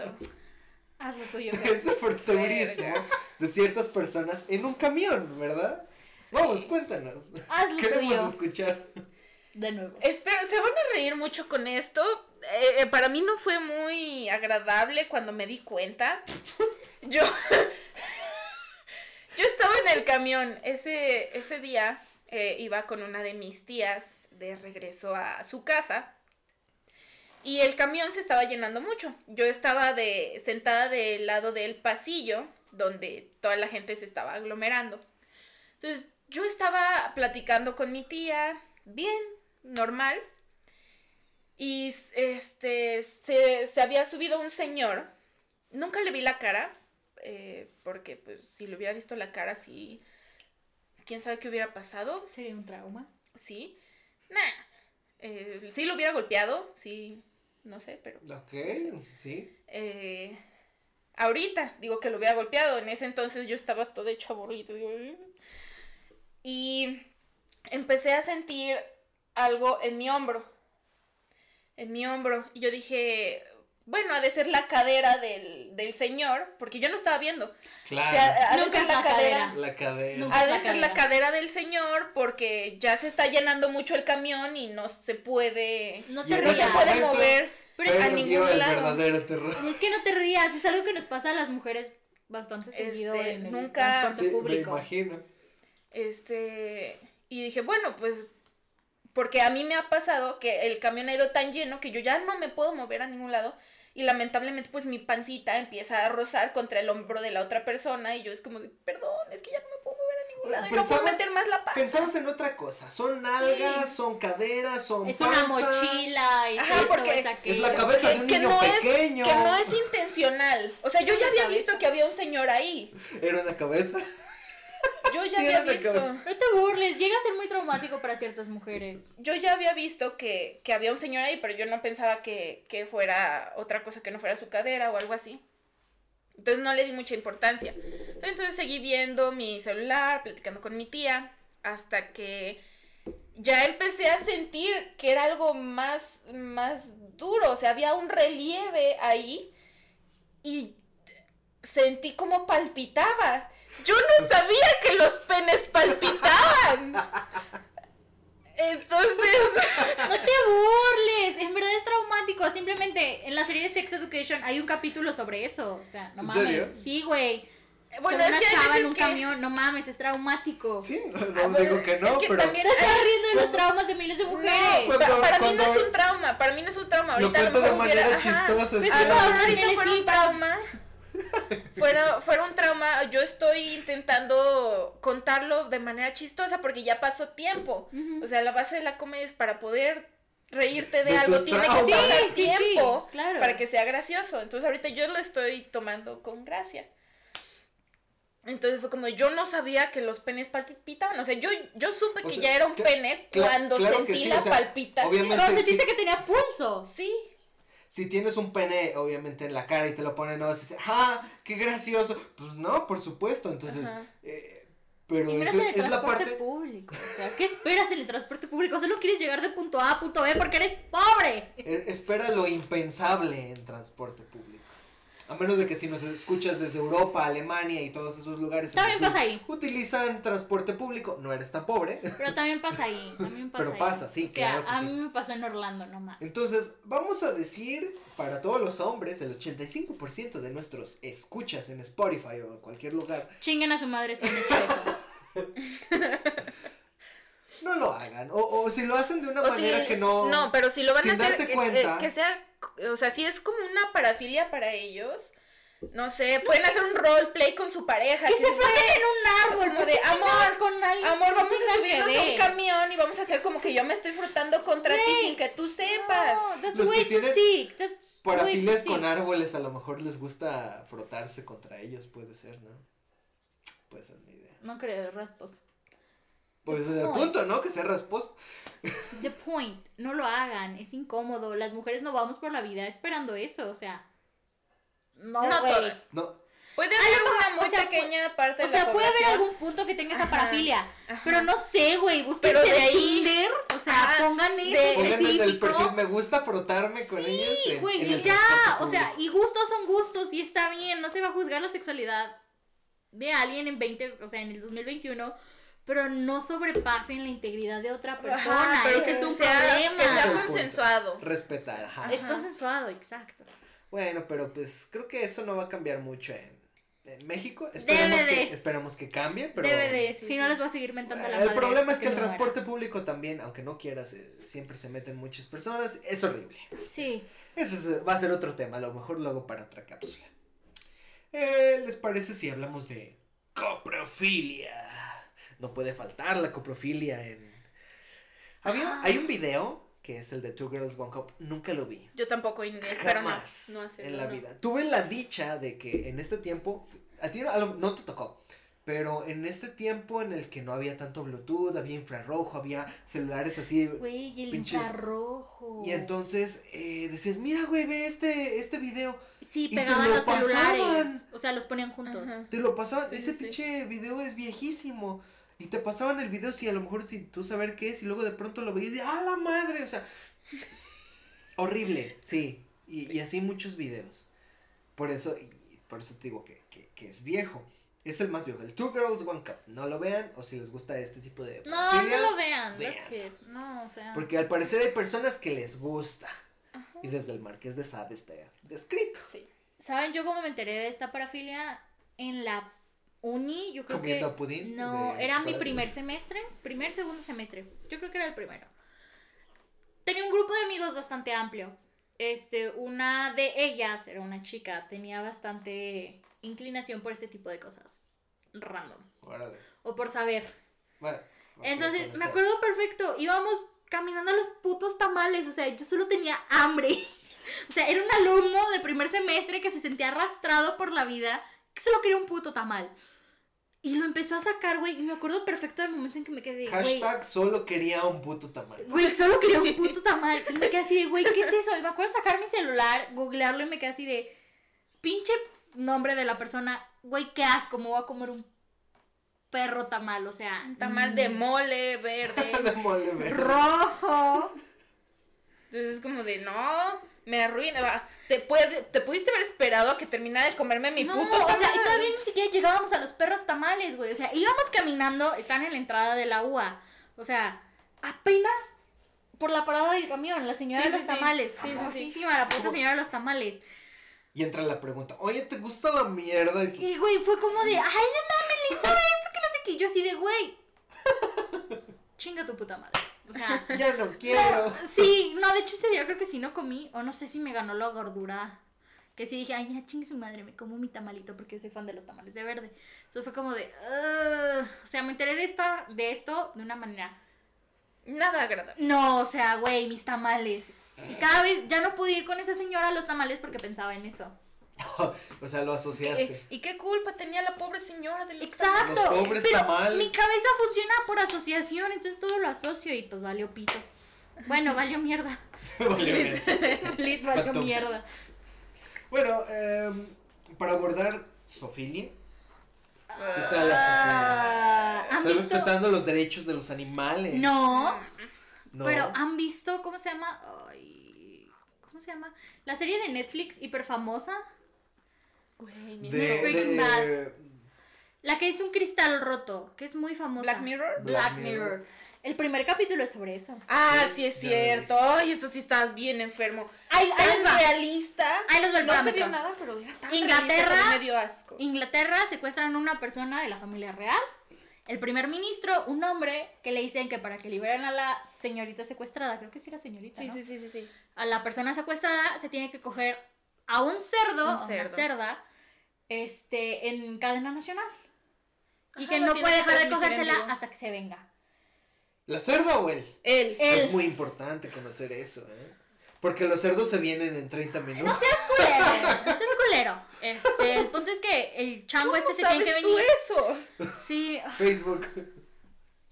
Speaker 2: Haz lo tuyo.
Speaker 1: de *laughs* ese froteurismo
Speaker 3: Verga.
Speaker 1: de ciertas personas en un camión, ¿verdad? Vamos, cuéntanos.
Speaker 2: Haz lo
Speaker 1: Queremos
Speaker 2: tuyo.
Speaker 1: escuchar.
Speaker 2: De nuevo.
Speaker 3: Espera, se van a reír mucho con esto. Eh, eh, para mí no fue muy agradable cuando me di cuenta. *laughs* Yo. Yo estaba en el camión. Ese, ese día eh, iba con una de mis tías de regreso a su casa. Y el camión se estaba llenando mucho. Yo estaba de, sentada del lado del pasillo, donde toda la gente se estaba aglomerando. Entonces, yo estaba platicando con mi tía, bien, normal. Y este se, se había subido un señor. Nunca le vi la cara. Eh, porque pues si le hubiera visto la cara, sí. ¿Quién sabe qué hubiera pasado?
Speaker 2: Sería un trauma.
Speaker 3: Sí. Nah. Eh, sí lo hubiera golpeado. Sí. No sé, pero.
Speaker 1: Ok, sí.
Speaker 3: eh, ahorita, digo que lo hubiera golpeado. En ese entonces yo estaba todo hecho aburrido. "Mm". Y empecé a sentir algo en mi hombro. En mi hombro. Y yo dije, bueno, ha de ser la cadera del, del señor, porque yo no estaba viendo. O
Speaker 1: Claro.
Speaker 3: sea, ha de
Speaker 2: Nunca
Speaker 3: ser
Speaker 2: es
Speaker 3: la
Speaker 2: la
Speaker 3: cadera.
Speaker 2: cadera.
Speaker 1: la.
Speaker 2: Nunca.
Speaker 3: Ha de
Speaker 2: la
Speaker 3: ser la
Speaker 2: cadera.
Speaker 3: cadera del señor porque ya se está llenando mucho el camión y no se puede,
Speaker 2: No te
Speaker 1: en
Speaker 3: no se
Speaker 2: rías.
Speaker 3: puede mover
Speaker 2: Pero
Speaker 3: a ningún lado.
Speaker 1: verdadero terror.
Speaker 2: Es que no te rías, es algo que nos pasa a las mujeres bastante seguido
Speaker 3: Este,
Speaker 2: en el
Speaker 3: nunca-
Speaker 2: transporte
Speaker 1: Sí, me
Speaker 2: público.
Speaker 1: imagino.
Speaker 3: Este, y dije, bueno, pues, porque a mí me ha pasado que el camión ha ido tan lleno que yo ya no me puedo mover a ningún lado. Y lamentablemente, pues mi pancita empieza a rozar contra el hombro de la otra persona. Y yo es como de, perdón, es que ya no me puedo mover a ningún lado. Y no puedo meter más la panza.
Speaker 1: Pensamos en otra cosa. Son nalgas,
Speaker 3: Sí.
Speaker 1: son caderas, son
Speaker 2: Es
Speaker 1: panza.
Speaker 2: una mochila, es
Speaker 3: Ajá,
Speaker 2: esto,
Speaker 3: porque
Speaker 2: es
Speaker 1: la cabeza de un niño
Speaker 3: no
Speaker 1: pequeño.
Speaker 3: Es, que no es intencional. O sea, yo ya había
Speaker 2: cabeza.
Speaker 3: visto que había un señor ahí.
Speaker 1: Era una cabeza.
Speaker 3: Yo ya
Speaker 1: Sí,
Speaker 3: había visto.
Speaker 2: No te burles, llega a ser muy traumático para ciertas mujeres.
Speaker 3: Yo ya había visto que, que había un señor ahí, pero yo no pensaba que, que fuera otra cosa que no fuera su cadera o algo así. Entonces no le di mucha importancia. Entonces seguí viendo mi celular, platicando con mi tía, hasta que ya empecé a sentir que era algo más, más duro. O sea, había un relieve ahí y sentí como palpitaba. Yo no sabía que los penes palpitaban. Entonces... *laughs*
Speaker 2: No te burles, en verdad es traumático. Simplemente en la serie de Sex Education hay un capítulo sobre eso. O sea, no
Speaker 1: ¿En
Speaker 2: mames.
Speaker 1: serio?
Speaker 2: Sí, güey.
Speaker 3: Bueno,
Speaker 2: Sobre
Speaker 3: es
Speaker 2: una
Speaker 3: que
Speaker 2: chava en un
Speaker 3: que-
Speaker 2: camión, no mames, es traumático.
Speaker 1: Sí, no,
Speaker 3: Ah,
Speaker 1: no
Speaker 3: bueno,
Speaker 1: digo que no,
Speaker 3: es que
Speaker 1: pero
Speaker 3: también
Speaker 2: estás
Speaker 3: hay-
Speaker 2: riendo de los
Speaker 1: Cuando-
Speaker 2: traumas de miles de mujeres.
Speaker 3: No,
Speaker 1: Cuando-
Speaker 3: pa- para mí no es un trauma, para mí no es un trauma. Ahorita a lo
Speaker 1: cuento de
Speaker 3: hubiera-
Speaker 1: manera chistosa.
Speaker 2: Pero
Speaker 1: es que
Speaker 3: ahorita
Speaker 2: sí,
Speaker 3: un trauma. Fuera, fuera un trauma, yo estoy intentando contarlo de manera chistosa porque ya pasó tiempo. O sea, la base de la comedia es para poder reírte de,
Speaker 1: De
Speaker 3: algo, tiene que pasar
Speaker 2: Sí, sí, sí,
Speaker 3: tiempo
Speaker 2: claro.
Speaker 3: para que sea gracioso. Entonces ahorita yo lo estoy tomando con gracia. Entonces fue como, yo no sabía que los penes palpitaban. O sea, yo, yo supe
Speaker 1: O
Speaker 3: que
Speaker 1: sea,
Speaker 3: ya era un pene cuando
Speaker 1: claro
Speaker 3: sentí
Speaker 1: sí,
Speaker 3: la
Speaker 1: o sea,
Speaker 3: palpitación.
Speaker 2: Pero sentiste
Speaker 1: sí.
Speaker 2: que tenía pulso.
Speaker 3: Sí.
Speaker 1: Si tienes un pene, obviamente, en la cara y te lo ponen, no decir, ¡ah! ¡Qué gracioso! Pues no, por supuesto. Entonces, eh, pero
Speaker 2: Y
Speaker 1: eso
Speaker 2: en el
Speaker 1: es la
Speaker 2: transporte
Speaker 1: parte.
Speaker 2: público. O sea, ¿qué esperas en el transporte público? Solo quieres llegar de punto A a punto B porque eres pobre.
Speaker 1: eh, espera lo impensable en transporte público. A menos de que si nos escuchas desde Europa, Alemania y todos esos lugares.
Speaker 2: También pasa ahí.
Speaker 1: Utilizan transporte público, no eres tan pobre.
Speaker 2: Pero también pasa ahí. También *laughs* pasa
Speaker 1: Pero
Speaker 2: ahí.
Speaker 1: pasa, sí,
Speaker 2: O sea,
Speaker 1: claro que
Speaker 2: a
Speaker 1: sí.
Speaker 2: mí me pasó en Orlando nomás.
Speaker 1: Entonces, vamos a decir para todos los hombres, el 85% de nuestros escuchas en Spotify o en cualquier lugar,
Speaker 2: Chinguen a su madre si han hecho eso. *laughs*
Speaker 1: no lo hagan. O, o si lo hacen de una
Speaker 3: O
Speaker 1: manera
Speaker 3: si-
Speaker 1: que no.
Speaker 3: No, pero si lo van
Speaker 1: sin
Speaker 3: a hacer,
Speaker 1: darte cuenta.
Speaker 3: eh, que sea, o sea, si es como una parafilia para ellos, no sé, pueden hacer un roleplay con su pareja.
Speaker 2: Que se froten en un árbol.
Speaker 3: como
Speaker 2: ¿por
Speaker 3: de, amor,
Speaker 2: con alguien
Speaker 3: Amor, vamos a subirnos a un camión y vamos a hacer como que yo me estoy frotando contra ti sin que tú sepas.
Speaker 2: No, that's
Speaker 1: Los que
Speaker 2: way too
Speaker 1: tienen
Speaker 2: sick. That's way too
Speaker 1: Parafilias con
Speaker 2: sick.
Speaker 1: árboles, a lo mejor les gusta frotarse contra ellos, puede ser, ¿no? Puede ser una idea.
Speaker 2: No creo, raspos.
Speaker 1: Pues
Speaker 2: The
Speaker 1: el punto, ¿no? Que sea rasposo.
Speaker 2: The point, no lo hagan, es incómodo. Las mujeres no vamos por la vida esperando eso, o sea. No,
Speaker 3: No todas.
Speaker 1: No.
Speaker 3: Puede haber una muy
Speaker 2: o sea,
Speaker 3: pequeña parte
Speaker 2: O
Speaker 3: de la
Speaker 2: sea, puede haber algún punto que tenga esa
Speaker 3: Ajá,
Speaker 2: parafilia.
Speaker 3: ajá.
Speaker 2: Pero no sé, güey. Busquen
Speaker 3: Pero de ahí-
Speaker 2: Tinder. O sea,
Speaker 3: Ajá,
Speaker 2: pongan específico.
Speaker 1: me gusta frotarme con ellos.
Speaker 2: Sí, güey, y ya. O sea, y gustos son gustos y está bien. No se va a juzgar la sexualidad de alguien en 20, o sea, en el 2021 pero no sobrepasen la integridad de otra persona. Ese es un
Speaker 3: sea-
Speaker 2: problema.
Speaker 3: Que sea consensuado.
Speaker 1: Respetar, ajá.
Speaker 2: Es consensuado, exacto.
Speaker 1: Bueno, pero pues creo que eso no va a cambiar mucho en, en México. Esperemos
Speaker 2: Debe
Speaker 1: que,
Speaker 2: de.
Speaker 1: esperemos que cambie, pero
Speaker 2: Debe de,
Speaker 3: sí,
Speaker 2: si
Speaker 3: sí.
Speaker 2: no les voy a seguir mentando la
Speaker 1: el problema es que el transporte público también, aunque no quieras, eh, siempre se meten muchas personas. Es horrible.
Speaker 2: Sí.
Speaker 1: Eso es- va a ser otro tema, a lo mejor luego para otra cápsula. Eh, ¿Les parece si hablamos de coprofilia? No puede faltar la coprofilia en... Había, hay un video que es el de Two Girls One Cup, nunca lo vi.
Speaker 3: Yo tampoco, y espero no,
Speaker 1: Jamás
Speaker 3: no hacerlo,
Speaker 1: en la
Speaker 3: no.
Speaker 1: vida. Tuve la dicha de que en este tiempo, a ti no, no te tocó, pero en este tiempo en el que no había tanto Bluetooth, había infrarrojo, había celulares así.
Speaker 2: Güey, y el
Speaker 1: Pinches-
Speaker 2: infrarrojo.
Speaker 1: Y entonces eh, decías, mira, güey, ve este, este video.
Speaker 2: Sí,
Speaker 1: y te
Speaker 2: pegaban
Speaker 1: lo
Speaker 2: los celulares.
Speaker 1: pasaban.
Speaker 2: O sea, los ponían juntos.
Speaker 3: Ajá.
Speaker 1: Te lo pasaban,
Speaker 3: Sí,
Speaker 1: ese
Speaker 3: sí, sí.
Speaker 1: pinche video es viejísimo. Y te pasaban el video, si a lo mejor sin tú saber qué es, y luego de pronto lo veías y ¡ah, la madre! O sea, horrible, sí. Y, y así muchos videos. Por eso, y por eso te digo que, que, que es viejo. Es el más viejo, el Two Girls One Cup. No lo vean, o si les gusta este tipo de.
Speaker 2: No, no lo vean.
Speaker 1: vean.
Speaker 2: That's it. No, o sea.
Speaker 1: Porque al parecer hay personas que les gusta. Y desde el Marqués de Sade está descrito.
Speaker 3: Sí.
Speaker 2: ¿Saben yo cómo me enteré de esta parafilia? En la uni, yo creo
Speaker 1: Comiendo
Speaker 2: que.
Speaker 1: pudín
Speaker 2: No,
Speaker 1: de
Speaker 2: era mi primer semestre. Primer, segundo semestre. Yo creo que era el primero. Tenía un grupo de amigos bastante amplio. Este, una de ellas era una chica. Tenía bastante inclinación por este tipo de cosas. Random.
Speaker 1: Órale.
Speaker 2: O por saber.
Speaker 1: Bueno,
Speaker 2: Entonces, me acuerdo perfecto, íbamos caminando a los putos tamales, o sea, yo solo tenía hambre. *laughs* O sea, era un alumno de primer semestre que se sentía arrastrado por la vida, solo quería un puto tamal. Y lo empezó a sacar, güey, y me acuerdo perfecto del momento en que me quedé,
Speaker 1: Hashtag solo quería un puto tamaño.
Speaker 2: güey, *laughs* solo quería un puto tamal. Y me quedé así de, güey, ¿qué es eso? Y me acuerdo sacar mi celular, googlearlo y me quedé así de, pinche nombre de la persona, güey, qué asco, me voy a comer un perro tamal, o sea.
Speaker 3: Un tamal de
Speaker 2: mm,
Speaker 3: mole verde. *laughs*
Speaker 1: De mole verde.
Speaker 2: rojo.
Speaker 3: Entonces es como de, no, me arruina. va, Te, puede, te pudiste haber esperado a que terminara de comerme mi
Speaker 2: no,
Speaker 3: puto
Speaker 2: o sea, y todavía ni siquiera llegábamos a los perros tamales, güey. O sea, íbamos caminando, están en la entrada de la UA. O sea, apenas por la parada del camión, la señora
Speaker 3: Sí,
Speaker 2: de los
Speaker 3: sí.
Speaker 2: tamales.
Speaker 3: Sí, sí, sí.
Speaker 2: famosísima, la puta señora de los tamales.
Speaker 1: Y entra la pregunta, oye, ¿te gusta la mierda? Y tú,
Speaker 2: Y, güey, fue como de, ay, no mames, le sabe esto que no sé qué. Y yo así de, güey, *laughs* chinga tu puta madre. O sea, *laughs*
Speaker 1: ya no quiero.
Speaker 2: sí, no, de hecho ese día creo que sí no comí, o no sé si me ganó la gordura. Que sí dije, ay, ya chingue su madre, me como mi tamalito porque yo soy fan de los tamales de verde. Entonces fue como de, "Ugh". o sea, me enteré de, esta, de esto de una manera.
Speaker 3: Nada agradable.
Speaker 2: No, o sea, güey, mis tamales. Y cada vez ya no pude ir con esa señora a los tamales porque pensaba en eso. *laughs*
Speaker 1: o sea, lo asociaste.
Speaker 3: Eh, ¿Y qué culpa tenía la pobre señora de los
Speaker 2: Exacto.
Speaker 1: Los pobres
Speaker 2: pero
Speaker 1: tamales.
Speaker 2: mi cabeza funciona por asociación, entonces todo lo asocio y pues valió pito. Bueno, valió mierda.
Speaker 1: Vale. *laughs* *laughs*
Speaker 2: Lit valió mierda.
Speaker 1: Bueno, em, para abordar Sofilia? ¿qué tal la
Speaker 2: Ah,
Speaker 1: Sofía?
Speaker 2: ¿Han
Speaker 1: Estás respetando los derechos de los animales.
Speaker 2: No,
Speaker 1: No.
Speaker 2: pero ¿han visto cómo se llama? Ay, ¿Cómo se llama? La serie de Netflix hiper famosa.
Speaker 3: Güey, mi-
Speaker 1: de,
Speaker 2: Breaking Bad. La que es un cristal roto, que es muy famosa.
Speaker 3: Black Mirror.
Speaker 2: Black,
Speaker 1: Black
Speaker 2: Mirror.
Speaker 1: Mirror.
Speaker 2: El primer capítulo es sobre eso.
Speaker 3: Ah,
Speaker 1: Sí,
Speaker 3: sí es cierto. Ay, eso sí estás bien enfermo.
Speaker 2: Ahí, ahí les va.
Speaker 3: realista.
Speaker 2: Ahí les va el
Speaker 3: No se vio nada, pero era tan
Speaker 2: Inglaterra-
Speaker 3: realista me dio asco.
Speaker 2: Inglaterra secuestran a una persona de la familia real. El primer ministro, un hombre que le dicen que para que liberen a la señorita secuestrada, creo que sí era señorita,
Speaker 3: Sí,
Speaker 2: ¿no?
Speaker 3: sí, sí, sí, sí.
Speaker 2: A la persona secuestrada se tiene que coger a un cerdo,
Speaker 3: Un
Speaker 2: a una
Speaker 3: cerdo.
Speaker 2: cerda, este, en cadena nacional. Y
Speaker 3: Ajá,
Speaker 2: que no puede dejar de cogérsela hasta que se venga.
Speaker 1: ¿La cerda o él?
Speaker 3: Él.
Speaker 2: Él.
Speaker 1: Es muy importante conocer eso, ¿eh? Porque los cerdos se vienen en 30 minutos.
Speaker 2: No seas culero, *laughs* no seas culero. Este, el punto es que el chango este se tiene que
Speaker 3: ¿Sabes tú
Speaker 2: venir.
Speaker 3: eso?
Speaker 2: Sí,
Speaker 1: Facebook.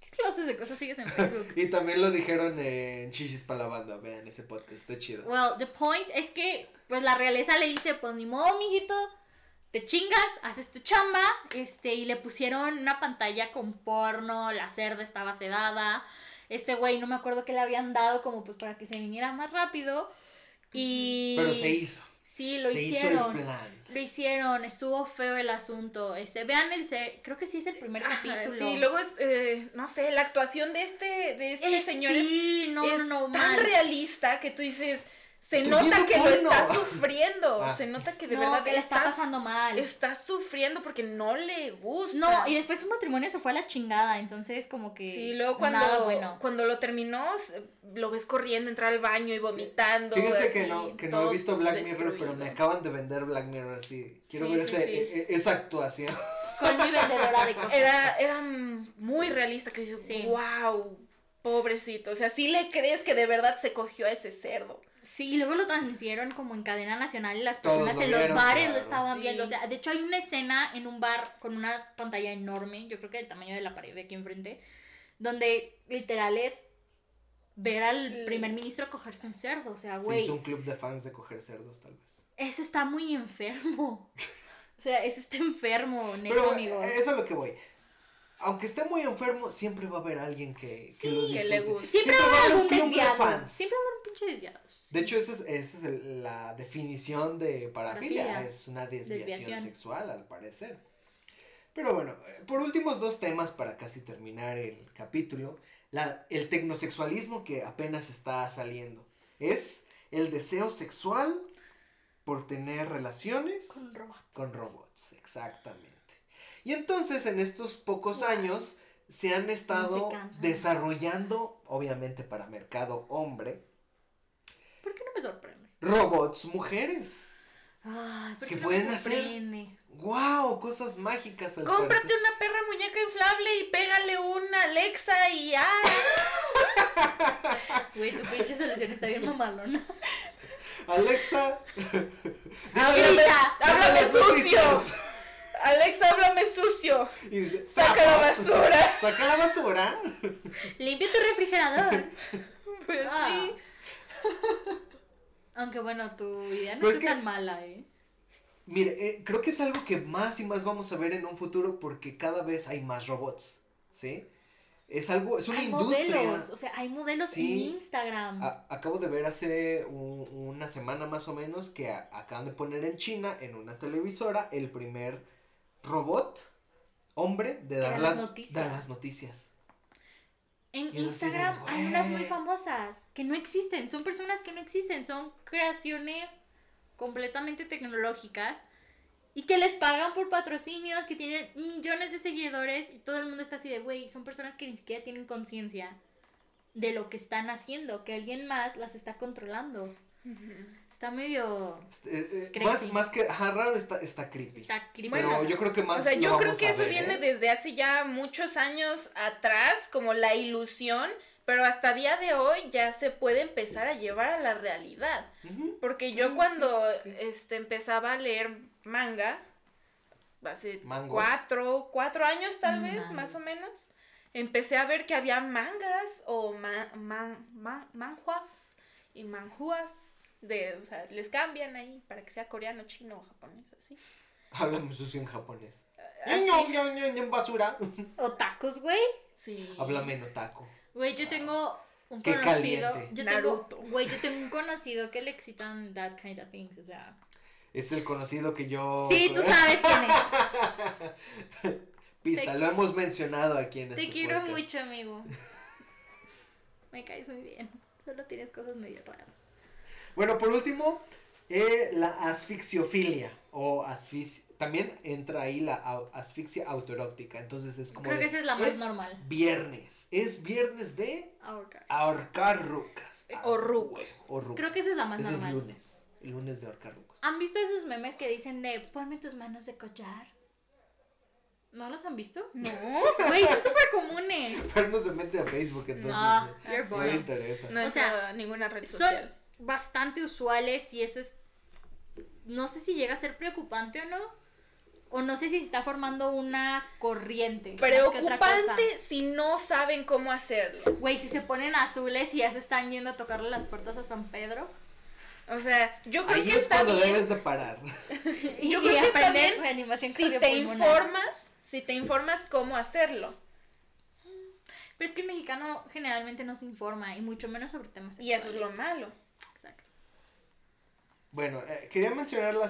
Speaker 2: ¿qué clases de cosas sigues en Facebook?
Speaker 1: Y también lo dijeron en Chichis para la banda. Vean ese podcast, está chido.
Speaker 2: Well, the point es que, pues la realeza le dice, pues ni modo, mijito, te chingas, haces tu chamba, este, y le pusieron una pantalla con porno, la cerda estaba sedada, este güey, no me acuerdo qué le habían dado como pues para que se viniera más rápido, y...
Speaker 1: Pero se hizo.
Speaker 2: Sí, lo
Speaker 1: Se hizo
Speaker 2: hicieron.
Speaker 1: el plan.
Speaker 2: Lo hicieron, estuvo feo el asunto. Este, vean el creo que sí es el primer
Speaker 3: Ajá,
Speaker 2: capítulo.
Speaker 3: sí, luego es, eh, no sé, la actuación de este, de este
Speaker 2: Eh,
Speaker 3: señor es,
Speaker 2: sí, no,
Speaker 3: es
Speaker 2: no, no,
Speaker 3: tan
Speaker 2: mal.
Speaker 3: realista que tú dices, se
Speaker 1: Estoy
Speaker 3: nota que lo
Speaker 1: porno.
Speaker 3: está *laughs* sufriendo,
Speaker 1: Ah.
Speaker 3: se nota que de
Speaker 2: no,
Speaker 3: verdad
Speaker 2: que le está
Speaker 3: estás-
Speaker 2: pasando mal.
Speaker 3: está sufriendo porque no le gusta.
Speaker 2: No, y después su matrimonio se fue a la chingada, entonces como que
Speaker 3: Sí, luego cuando,
Speaker 2: nada bueno.
Speaker 3: cuando lo terminó, lo ves corriendo, entrar al baño y vomitando.
Speaker 1: Fíjense que
Speaker 3: así,
Speaker 1: no, que no he visto Black Mirror, pero me acaban de vender Black Mirror así. Quiero
Speaker 3: Sí,
Speaker 1: ver
Speaker 3: sí,
Speaker 1: ese-
Speaker 3: sí.
Speaker 1: e- e- esa actuación.
Speaker 2: Con mi vendedora de *laughs* cosas.
Speaker 3: Era, era muy realista, que dices,
Speaker 2: Sí.
Speaker 3: wow, pobrecito. O sea, sí le crees que de verdad se cogió a ese cerdo.
Speaker 2: Sí, y luego lo transmitieron como en cadena nacional y las personas
Speaker 1: lo
Speaker 2: en los
Speaker 1: vieron,
Speaker 2: bares
Speaker 1: claro.
Speaker 2: lo estaban
Speaker 3: Sí.
Speaker 2: viendo. O sea, de hecho hay una escena en un bar con una pantalla enorme, yo creo que del tamaño de la pared de aquí enfrente, donde literal es ver al primer ministro cogerse un cerdo. O sea,
Speaker 1: Se
Speaker 2: güey,
Speaker 1: hizo un club de fans de coger cerdos, tal vez.
Speaker 2: eso está muy enfermo. *laughs* O sea, eso está enfermo, neto,
Speaker 1: Pero
Speaker 2: amigos.
Speaker 1: eh, eso es lo que voy. Aunque esté muy enfermo, siempre va a haber alguien que,
Speaker 3: le guste.
Speaker 2: Siempre va a haber
Speaker 1: un de fans.
Speaker 2: Siempre va a haber un pinche desviado.
Speaker 1: De hecho, esa es, esa es el- la definición de parafilia.
Speaker 2: Parafilia.
Speaker 1: Es una desviación,
Speaker 2: Desviación.
Speaker 1: sexual, al parecer. Pero bueno, eh, por últimos dos temas para casi terminar el capítulo. La, el tecnosexualismo que apenas está saliendo. Es el deseo sexual por tener relaciones
Speaker 2: Con robot.
Speaker 1: con robots, exactamente. Y entonces en estos pocos años se han estado desarrollando, obviamente para mercado hombre,
Speaker 2: ¿Por qué no me sorprende?
Speaker 1: robots mujeres.
Speaker 2: Ay, ¿por
Speaker 1: ¿Qué
Speaker 2: qué no
Speaker 1: pueden
Speaker 2: me
Speaker 1: hacer? ¡Wow! Cosas mágicas al
Speaker 3: Cómprate
Speaker 1: parecer.
Speaker 3: una perra muñeca inflable y pégale una Alexa y ya. *laughs*
Speaker 2: Güey, tu pinche solución está bien mamalona.
Speaker 1: Alexa,
Speaker 3: háblame,
Speaker 2: Grita.
Speaker 3: háblame
Speaker 1: las
Speaker 3: sucio. Alexa, háblame sucio.
Speaker 1: Y dice,
Speaker 3: Saca la basura.
Speaker 1: Saca la basura.
Speaker 2: Limpia tu refrigerador. *laughs*
Speaker 3: Pues
Speaker 2: Ah.
Speaker 3: sí.
Speaker 2: Aunque bueno, tu idea no
Speaker 1: Pues
Speaker 2: es
Speaker 1: que-
Speaker 2: tan mala, ¿eh?
Speaker 1: Mire, eh, creo que es algo que más y más vamos a ver en un futuro porque cada vez hay más robots, ¿sí? Es algo, es una
Speaker 2: hay
Speaker 1: industria.
Speaker 2: modelos, o sea, hay modelos
Speaker 1: Sí.
Speaker 2: en Instagram.
Speaker 1: A- acabo de ver hace un- una semana más o menos que a- acaban de poner en China, en una televisora, el primer robot hombre de dar,
Speaker 2: da
Speaker 1: la-
Speaker 2: las noticias.
Speaker 1: dar las noticias.
Speaker 2: En
Speaker 1: y de,
Speaker 2: Instagram hay unas muy famosas que no existen, son personas que no existen, son creaciones completamente tecnológicas y que les pagan por patrocinios, que tienen millones de seguidores y todo el mundo está así de, güey, son personas que ni siquiera tienen conciencia de lo que están haciendo, que alguien más las está controlando. Está medio...
Speaker 1: Este, eh, eh, más, más que ajá, raro está, está creepy.
Speaker 2: Está creepy.
Speaker 1: Pero
Speaker 3: Bueno,
Speaker 1: yo creo que más
Speaker 3: O sea, yo creo que
Speaker 1: a
Speaker 3: eso
Speaker 1: ver,
Speaker 3: viene
Speaker 1: ¿eh?
Speaker 3: desde hace ya muchos años atrás, como la ilusión, pero hasta día de hoy ya se puede empezar a llevar a la realidad. Porque yo
Speaker 1: Sí,
Speaker 3: cuando
Speaker 1: sí, sí.
Speaker 3: este empezaba a leer manga, hace
Speaker 1: Mangos.
Speaker 3: cuatro, cuatro años tal vez,
Speaker 2: Mangos.
Speaker 3: más o menos, empecé a ver que había mangas o ma- man- man- manjuas y manjuas. De, o sea, les cambian ahí para que sea coreano, chino o japonés, así.
Speaker 1: Háblame sucio en japonés. Ño, Ño, basura.
Speaker 2: Otakus, güey.
Speaker 3: Sí.
Speaker 1: Háblame en otaku.
Speaker 2: Güey, yo tengo un
Speaker 1: Qué
Speaker 2: conocido.
Speaker 1: caliente.
Speaker 2: Yo
Speaker 3: Naruto.
Speaker 2: tengo, güey, yo tengo un conocido que le excitan that kind of things, o sea.
Speaker 1: Es el conocido que yo.
Speaker 2: Sí, tú sabes quién es. *laughs*
Speaker 1: Pista,
Speaker 2: Te-
Speaker 1: lo hemos mencionado aquí en
Speaker 2: Te
Speaker 1: este
Speaker 2: quiero
Speaker 1: podcast.
Speaker 2: mucho, amigo. Me caes muy bien. Solo tienes cosas medio raras.
Speaker 1: Bueno, por último, eh, la asfixiofilia. O asfix... También entra ahí la asfixia autoerótica. Entonces es como.
Speaker 2: Creo
Speaker 1: de,
Speaker 2: que esa es la más normal.
Speaker 1: Viernes. Es viernes de
Speaker 2: Ahorcar.
Speaker 1: ahorcar rucas.
Speaker 3: Eh,
Speaker 1: Ah,
Speaker 3: o rucos.
Speaker 1: O rucos.
Speaker 2: Creo que esa es la más
Speaker 1: Ese es
Speaker 2: normal.
Speaker 1: lunes. El lunes de ahorcar rucos.
Speaker 2: ¿Han visto esos memes que dicen de ponme tus manos de collar? ¿No los han visto?
Speaker 3: No.
Speaker 2: Güey, son súper comunes.
Speaker 1: Pero no se mete a Facebook, entonces.
Speaker 2: No,
Speaker 1: no,
Speaker 2: you're
Speaker 1: no le interesa.
Speaker 3: No
Speaker 2: O sea,
Speaker 3: ninguna red
Speaker 2: Son
Speaker 3: social.
Speaker 2: bastante usuales y eso es. No sé si llega a ser preocupante o no. O no sé si se está formando una corriente.
Speaker 3: Preocupante si no saben cómo hacerlo.
Speaker 2: Güey, si se ponen azules y ya se están yendo a tocarle las puertas a San Pedro.
Speaker 3: O sea, yo creo
Speaker 1: Ahí
Speaker 3: que
Speaker 1: es
Speaker 3: está
Speaker 1: cuando
Speaker 3: bien.
Speaker 1: debes de parar.
Speaker 2: Y, *laughs*
Speaker 3: Yo *laughs*
Speaker 2: y
Speaker 3: creo que está bien
Speaker 2: reanimación
Speaker 3: Si te informas, si te informas cómo hacerlo.
Speaker 2: Pero es que el mexicano generalmente no se informa y mucho menos sobre temas
Speaker 3: Y eso es lo
Speaker 2: sexuales.
Speaker 3: malo.
Speaker 2: Exacto.
Speaker 1: Bueno, eh, quería mencionar la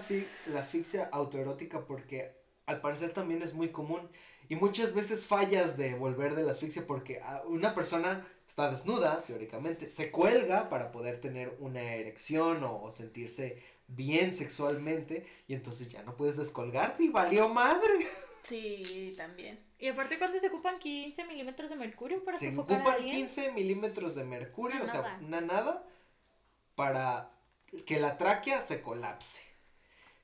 Speaker 1: asfixia autoerótica porque al parecer también es muy común y muchas veces fallas de volver de la asfixia porque ah, una persona está desnuda, teóricamente, se cuelga para poder tener una erección o, o sentirse bien sexualmente y entonces ya no puedes descolgarte y valió madre.
Speaker 3: Sí, también.
Speaker 2: Y aparte, ¿cuánto se ocupan 15 milímetros de mercurio para
Speaker 1: Se
Speaker 2: sofocar a
Speaker 1: ocupan
Speaker 2: alguien?
Speaker 1: 15 milímetros de mercurio,
Speaker 2: Una
Speaker 1: o sea,
Speaker 2: nada.
Speaker 1: una nada, para que la tráquea se colapse.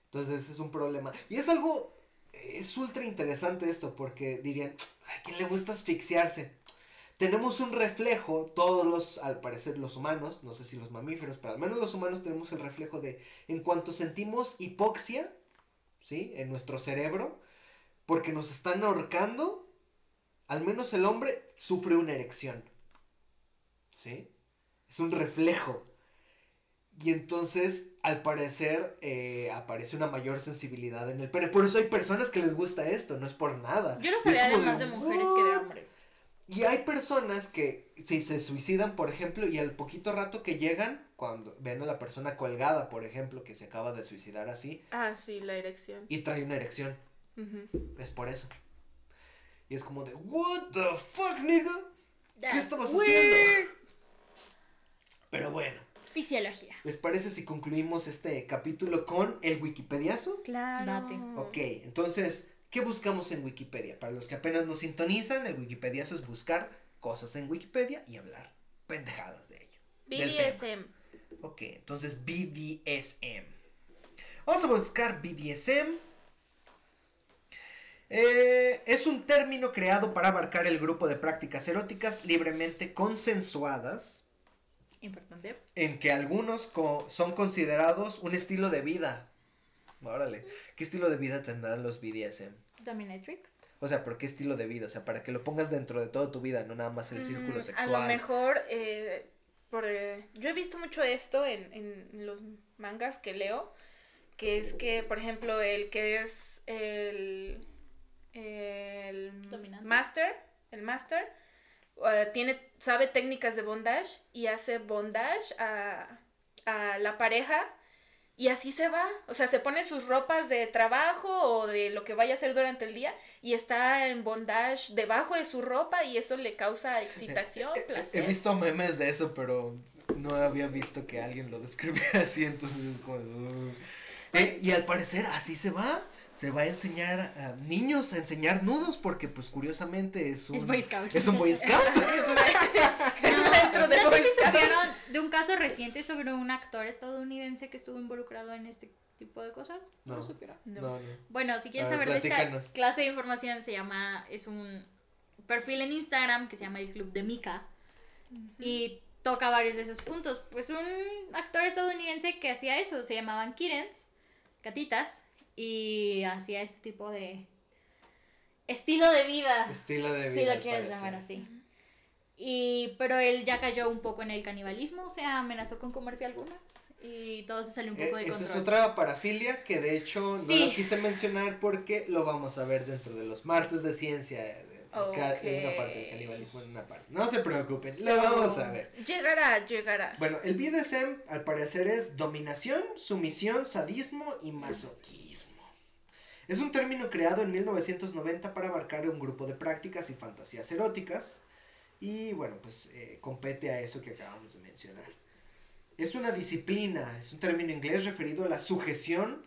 Speaker 1: Entonces es un problema. Y es algo, es ultra interesante esto, porque dirían, ¿a quién le gusta asfixiarse? Tenemos un reflejo, todos los, al parecer los humanos, no sé si los mamíferos, pero al menos los humanos tenemos el reflejo de, en cuanto sentimos hipoxia, ¿sí? En nuestro cerebro, porque nos están ahorcando, al menos el hombre sufre una erección. ¿Sí? Es un reflejo. Y entonces, al parecer, eh, aparece una mayor sensibilidad en el pene. Por eso hay personas que les gusta esto, no es por nada.
Speaker 2: Yo no sabía de más de mujeres que de hombres.
Speaker 1: Y hay personas que si se suicidan, por ejemplo, y al poquito rato que llegan, cuando ven a la persona colgada, por ejemplo, que se acaba de suicidar así,
Speaker 3: Ah, sí, la erección.
Speaker 1: y trae una erección, Es por eso. Y es como de, what the fuck, nigga?
Speaker 2: That's
Speaker 1: estabas
Speaker 2: weird.
Speaker 1: Pero bueno,
Speaker 2: Fisiología.
Speaker 1: ¿les parece si concluimos este capítulo con el Wikipediazo?
Speaker 3: Claro.
Speaker 2: Date.
Speaker 1: Ok, entonces, ¿qué buscamos en Wikipedia? Para los que apenas nos sintonizan, el Wikipediazo es buscar cosas en Wikipedia y hablar pendejadas de ello.
Speaker 3: BDSM.
Speaker 1: Ok, entonces BDSM. Vamos a buscar BDSM. Eh, es un término creado para abarcar el grupo de prácticas eróticas libremente consensuadas
Speaker 2: Importante.
Speaker 1: en que algunos co- son considerados un estilo de vida. Órale, ¿qué estilo de vida tendrán los BDSM?
Speaker 2: Dominatrix.
Speaker 1: O sea, ¿por qué estilo de vida? O sea, para que lo pongas dentro de toda tu vida, no nada más el círculo
Speaker 3: Mm,
Speaker 1: sexual.
Speaker 3: A lo mejor, eh, por, eh, yo he visto mucho esto en, en los mangas que leo, que es que, por ejemplo, el que es el, el
Speaker 2: Dominante.
Speaker 3: master, el master, eh, tiene, sabe técnicas de bondage y hace bondage a, a la pareja y así se va, o sea, se pone sus ropas de trabajo o de lo que vaya a hacer durante el día y está en bondage debajo de su ropa y eso le causa *laughs* excitación,
Speaker 1: He- He,
Speaker 3: placer.
Speaker 1: visto memes de eso, pero no había visto que alguien lo describiera así, entonces es como... "Uh". Eh, y al parecer así se va. Se va a enseñar a niños a enseñar nudos porque pues curiosamente es un...
Speaker 2: Es Boy Scout.
Speaker 1: Es un Boy *laughs* Scout.
Speaker 2: No, *laughs*
Speaker 3: maestro de
Speaker 2: no sé
Speaker 3: Boy
Speaker 2: si
Speaker 3: Scout.
Speaker 2: supieron de un caso reciente sobre un actor estadounidense que estuvo involucrado en este tipo de cosas. No,
Speaker 1: No.
Speaker 2: lo supieron.
Speaker 3: No.
Speaker 1: No, no.
Speaker 2: Bueno, si quieren
Speaker 1: ver,
Speaker 2: saber de esta clase de información, se llama, es un perfil en Instagram que se llama el Club de Mika y toca varios de esos puntos. Pues un actor estadounidense que hacía eso, se llamaban Kittens, gatitas, y hacía este tipo de estilo de vida.
Speaker 1: Estilo de
Speaker 2: Si
Speaker 1: vida,
Speaker 2: lo
Speaker 1: al
Speaker 2: quieres llamar así. Y, pero él ya cayó un poco en el canibalismo, o sea, amenazó con comerse alguna. Y todo se salió un
Speaker 1: Eh,
Speaker 2: poco de
Speaker 1: esa
Speaker 2: control.
Speaker 1: es otra parafilia que de hecho no lo quise mencionar porque lo vamos a ver dentro de los martes de ciencia. de- En una parte del canibalismo, en una parte. No se preocupen,
Speaker 3: So,
Speaker 1: lo vamos a ver.
Speaker 3: Llegará, llegará.
Speaker 1: Bueno, el BDSM al parecer es dominación, sumisión, sadismo y masoquismo. Es un término creado en 1990 para abarcar un grupo de prácticas y fantasías eróticas. Y bueno, pues eh, compete a eso que acabamos de mencionar. Es una disciplina, es un término inglés referido a la sujeción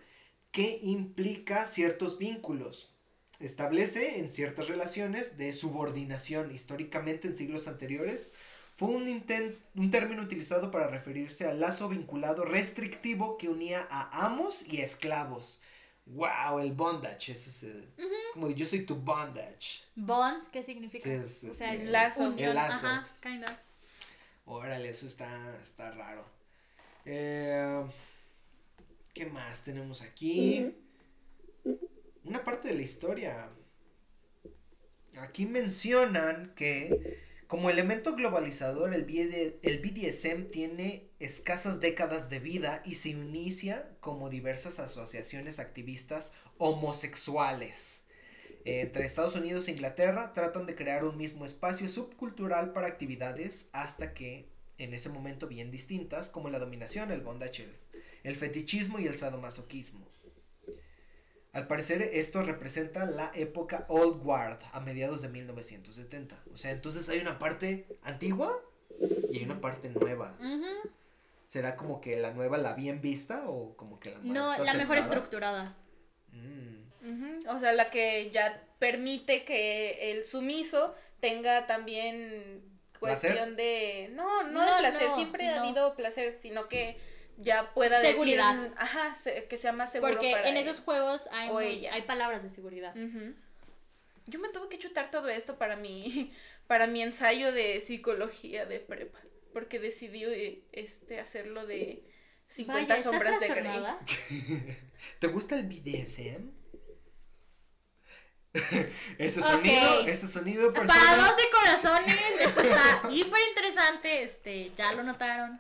Speaker 1: que implica ciertos vínculos. Establece en ciertas relaciones de subordinación. Históricamente en siglos anteriores fue un, inten- un término utilizado para referirse al lazo vinculado restrictivo que unía a amos y esclavos. ¡Wow! El bondage. ese es, es como yo soy tu bondage.
Speaker 2: Bond, ¿qué significa?
Speaker 1: Sí, es-
Speaker 2: o sea,
Speaker 1: es-
Speaker 2: es
Speaker 3: Lazo.
Speaker 2: unión,
Speaker 1: El lazo.
Speaker 2: Ajá, kinda.
Speaker 1: Órale, eso está, está raro. Eh, ¿Qué más tenemos aquí? Una parte de la historia. Aquí mencionan que como elemento globalizador el, BD el BDSM tiene escasas décadas de vida y se inicia como diversas asociaciones activistas homosexuales. Eh, entre Estados Unidos e Inglaterra tratan de crear un mismo espacio subcultural para actividades hasta que en ese momento bien distintas como la dominación, el bondage, el, fetichismo y el sadomasoquismo. Al parecer esto representa la época Old Guard a mediados de 1970. O sea, entonces hay una parte antigua y hay una parte nueva.
Speaker 2: Ujú.
Speaker 1: ¿Será como que la nueva la bien vista o como que la más
Speaker 2: No, la mejor estructurada.
Speaker 1: Mm.
Speaker 3: O sea, la que ya permite que el sumiso tenga también
Speaker 1: ¿Placer?
Speaker 3: cuestión de... No, no,
Speaker 2: No,
Speaker 3: de placer,
Speaker 2: no,
Speaker 3: siempre ha habido placer, sino que ya pueda
Speaker 2: Seguridad.
Speaker 3: decir... Ajá, se- que sea más seguro
Speaker 2: Porque
Speaker 3: para
Speaker 2: en
Speaker 3: él.
Speaker 2: esos juegos hay, palabras de seguridad.
Speaker 3: Ujú. Yo me tuve que chutar todo esto para mi, *laughs* para mi ensayo de psicología de prepa, porque decidí eh, este, hacerlo de 50
Speaker 2: Vaya, ¿estás
Speaker 3: sombras de Grey. *laughs*
Speaker 1: ¿Te gusta el BDSM? *laughs* ese sonido, ese sonido,
Speaker 2: Para
Speaker 1: personas.
Speaker 2: 12 corazones, esto está hiper interesante, este, ya lo notaron.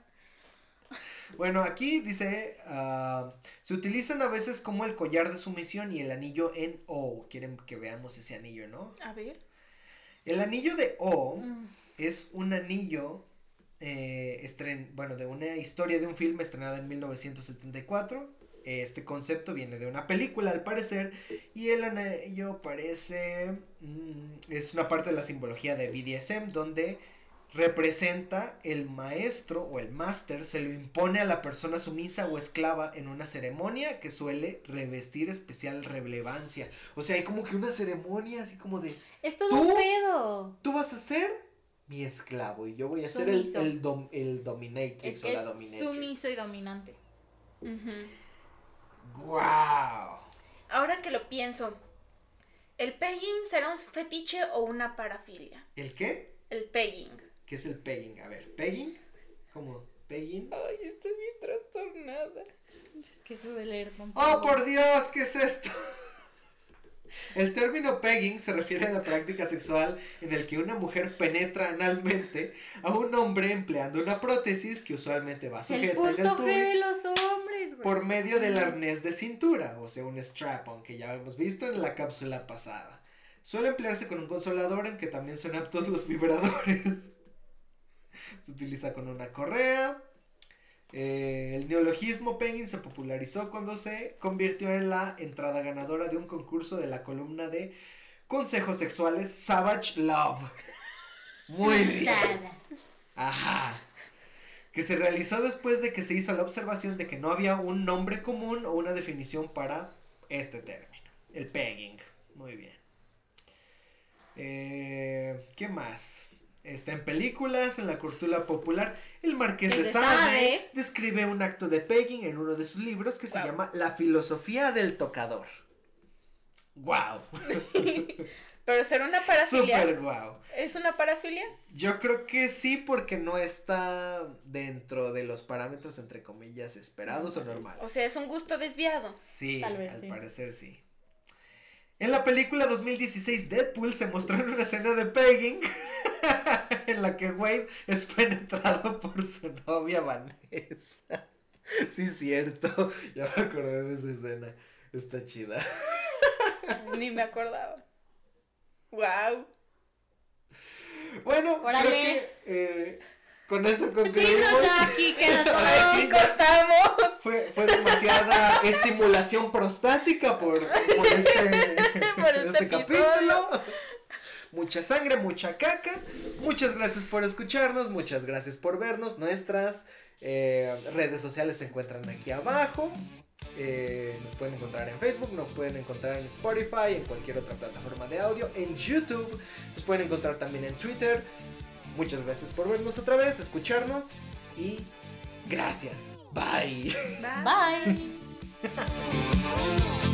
Speaker 1: Bueno, aquí dice, ah, se utilizan a veces como el collar de sumisión y el anillo en O. Quieren que veamos ese anillo, ¿no?
Speaker 3: A ver.
Speaker 1: El anillo de O
Speaker 2: Mm.
Speaker 1: es un anillo, eh, estren- bueno, de una historia de un filme estrenada en 1974. Este concepto viene de una película al parecer y el anillo parece, mm, es una parte de la simbología de BDSM donde representa el maestro o el máster se lo impone a la persona sumisa o esclava en una ceremonia que suele revestir especial relevancia. O sea, hay como que una ceremonia así como de
Speaker 2: Es todo un pedo.
Speaker 1: tú vas a ser mi esclavo y yo voy a ser el, el, dom- el dominatrix
Speaker 2: Es
Speaker 1: o la dominatrix.
Speaker 2: sumiso y dominante.
Speaker 1: ¡Guau!
Speaker 3: Ahora que lo pienso, ¿el pegging será un fetiche o una parafilia?
Speaker 1: ¿El qué?
Speaker 3: El pegging.
Speaker 1: ¿Qué es el pegging? A ver, ¿pegging? ¿Cómo? ¿Pegging?
Speaker 3: Ay, estoy bien trastornada.
Speaker 2: Es que eso de leer
Speaker 1: ¡Oh, por Dios! ¿Qué es esto? El término pegging se refiere a la práctica sexual en el que una mujer penetra analmente a un hombre empleando una prótesis que usualmente va
Speaker 2: El
Speaker 1: sujeta en el
Speaker 2: punto G de los hombres, güey.
Speaker 1: por medio del arnés de cintura, o sea, un strap-on que ya hemos visto en la cápsula pasada. Suele emplearse con un consolador en que también son aptos los vibradores. *laughs* Se utiliza con una correa. Eh, el neologismo pegging se popularizó cuando se convirtió en la entrada ganadora de un concurso de la columna de consejos sexuales Savage Love. Muy bien. Ajá. Que se realizó después de que se hizo la observación de que no había un nombre común o una definición para este término. El pegging. Muy bien. Eh, ¿Qué más? Está en películas, en la cultura popular. El Marqués de
Speaker 2: de
Speaker 1: Sade describe un acto de pegging en uno de sus libros que se llama La filosofía del tocador. ¡Wow! *laughs*
Speaker 3: Pero será una parafilia.
Speaker 1: Super wow.
Speaker 3: ¿Es una parafilia?
Speaker 1: Yo creo que sí, porque no está dentro de los parámetros, entre comillas, esperados o normales.
Speaker 3: O sea, es un gusto desviado.
Speaker 1: Sí,
Speaker 2: Tal vez
Speaker 1: al
Speaker 2: sí.
Speaker 1: parecer sí. En la película 2016 Deadpool se mostró en una escena de pegging *laughs* en la que Wade es penetrado por su novia Vanessa. Sí, cierto. Ya me acordé de esa escena. Está chida.
Speaker 3: Ni me acordaba. Wow.
Speaker 1: Bueno,
Speaker 2: Órale.
Speaker 1: creo que eh, con eso
Speaker 2: Sí,
Speaker 1: concluimos.
Speaker 2: no, ya aquí queda *laughs* todo.
Speaker 3: Aquí cortamos.
Speaker 1: Fue, fue demasiada estimulación prostática por, por este, *laughs*
Speaker 3: Por este
Speaker 1: capítulo. Mucha sangre, mucha caca. Muchas gracias por escucharnos, muchas gracias por vernos. Nuestras eh, redes sociales se encuentran aquí abajo. Eh, nos pueden encontrar en Facebook, nos pueden encontrar en Spotify, en cualquier otra plataforma de audio, en YouTube, nos pueden encontrar también en Twitter. Muchas gracias por vernos otra vez, escucharnos y gracias.
Speaker 3: Bye.
Speaker 2: Bye. *laughs*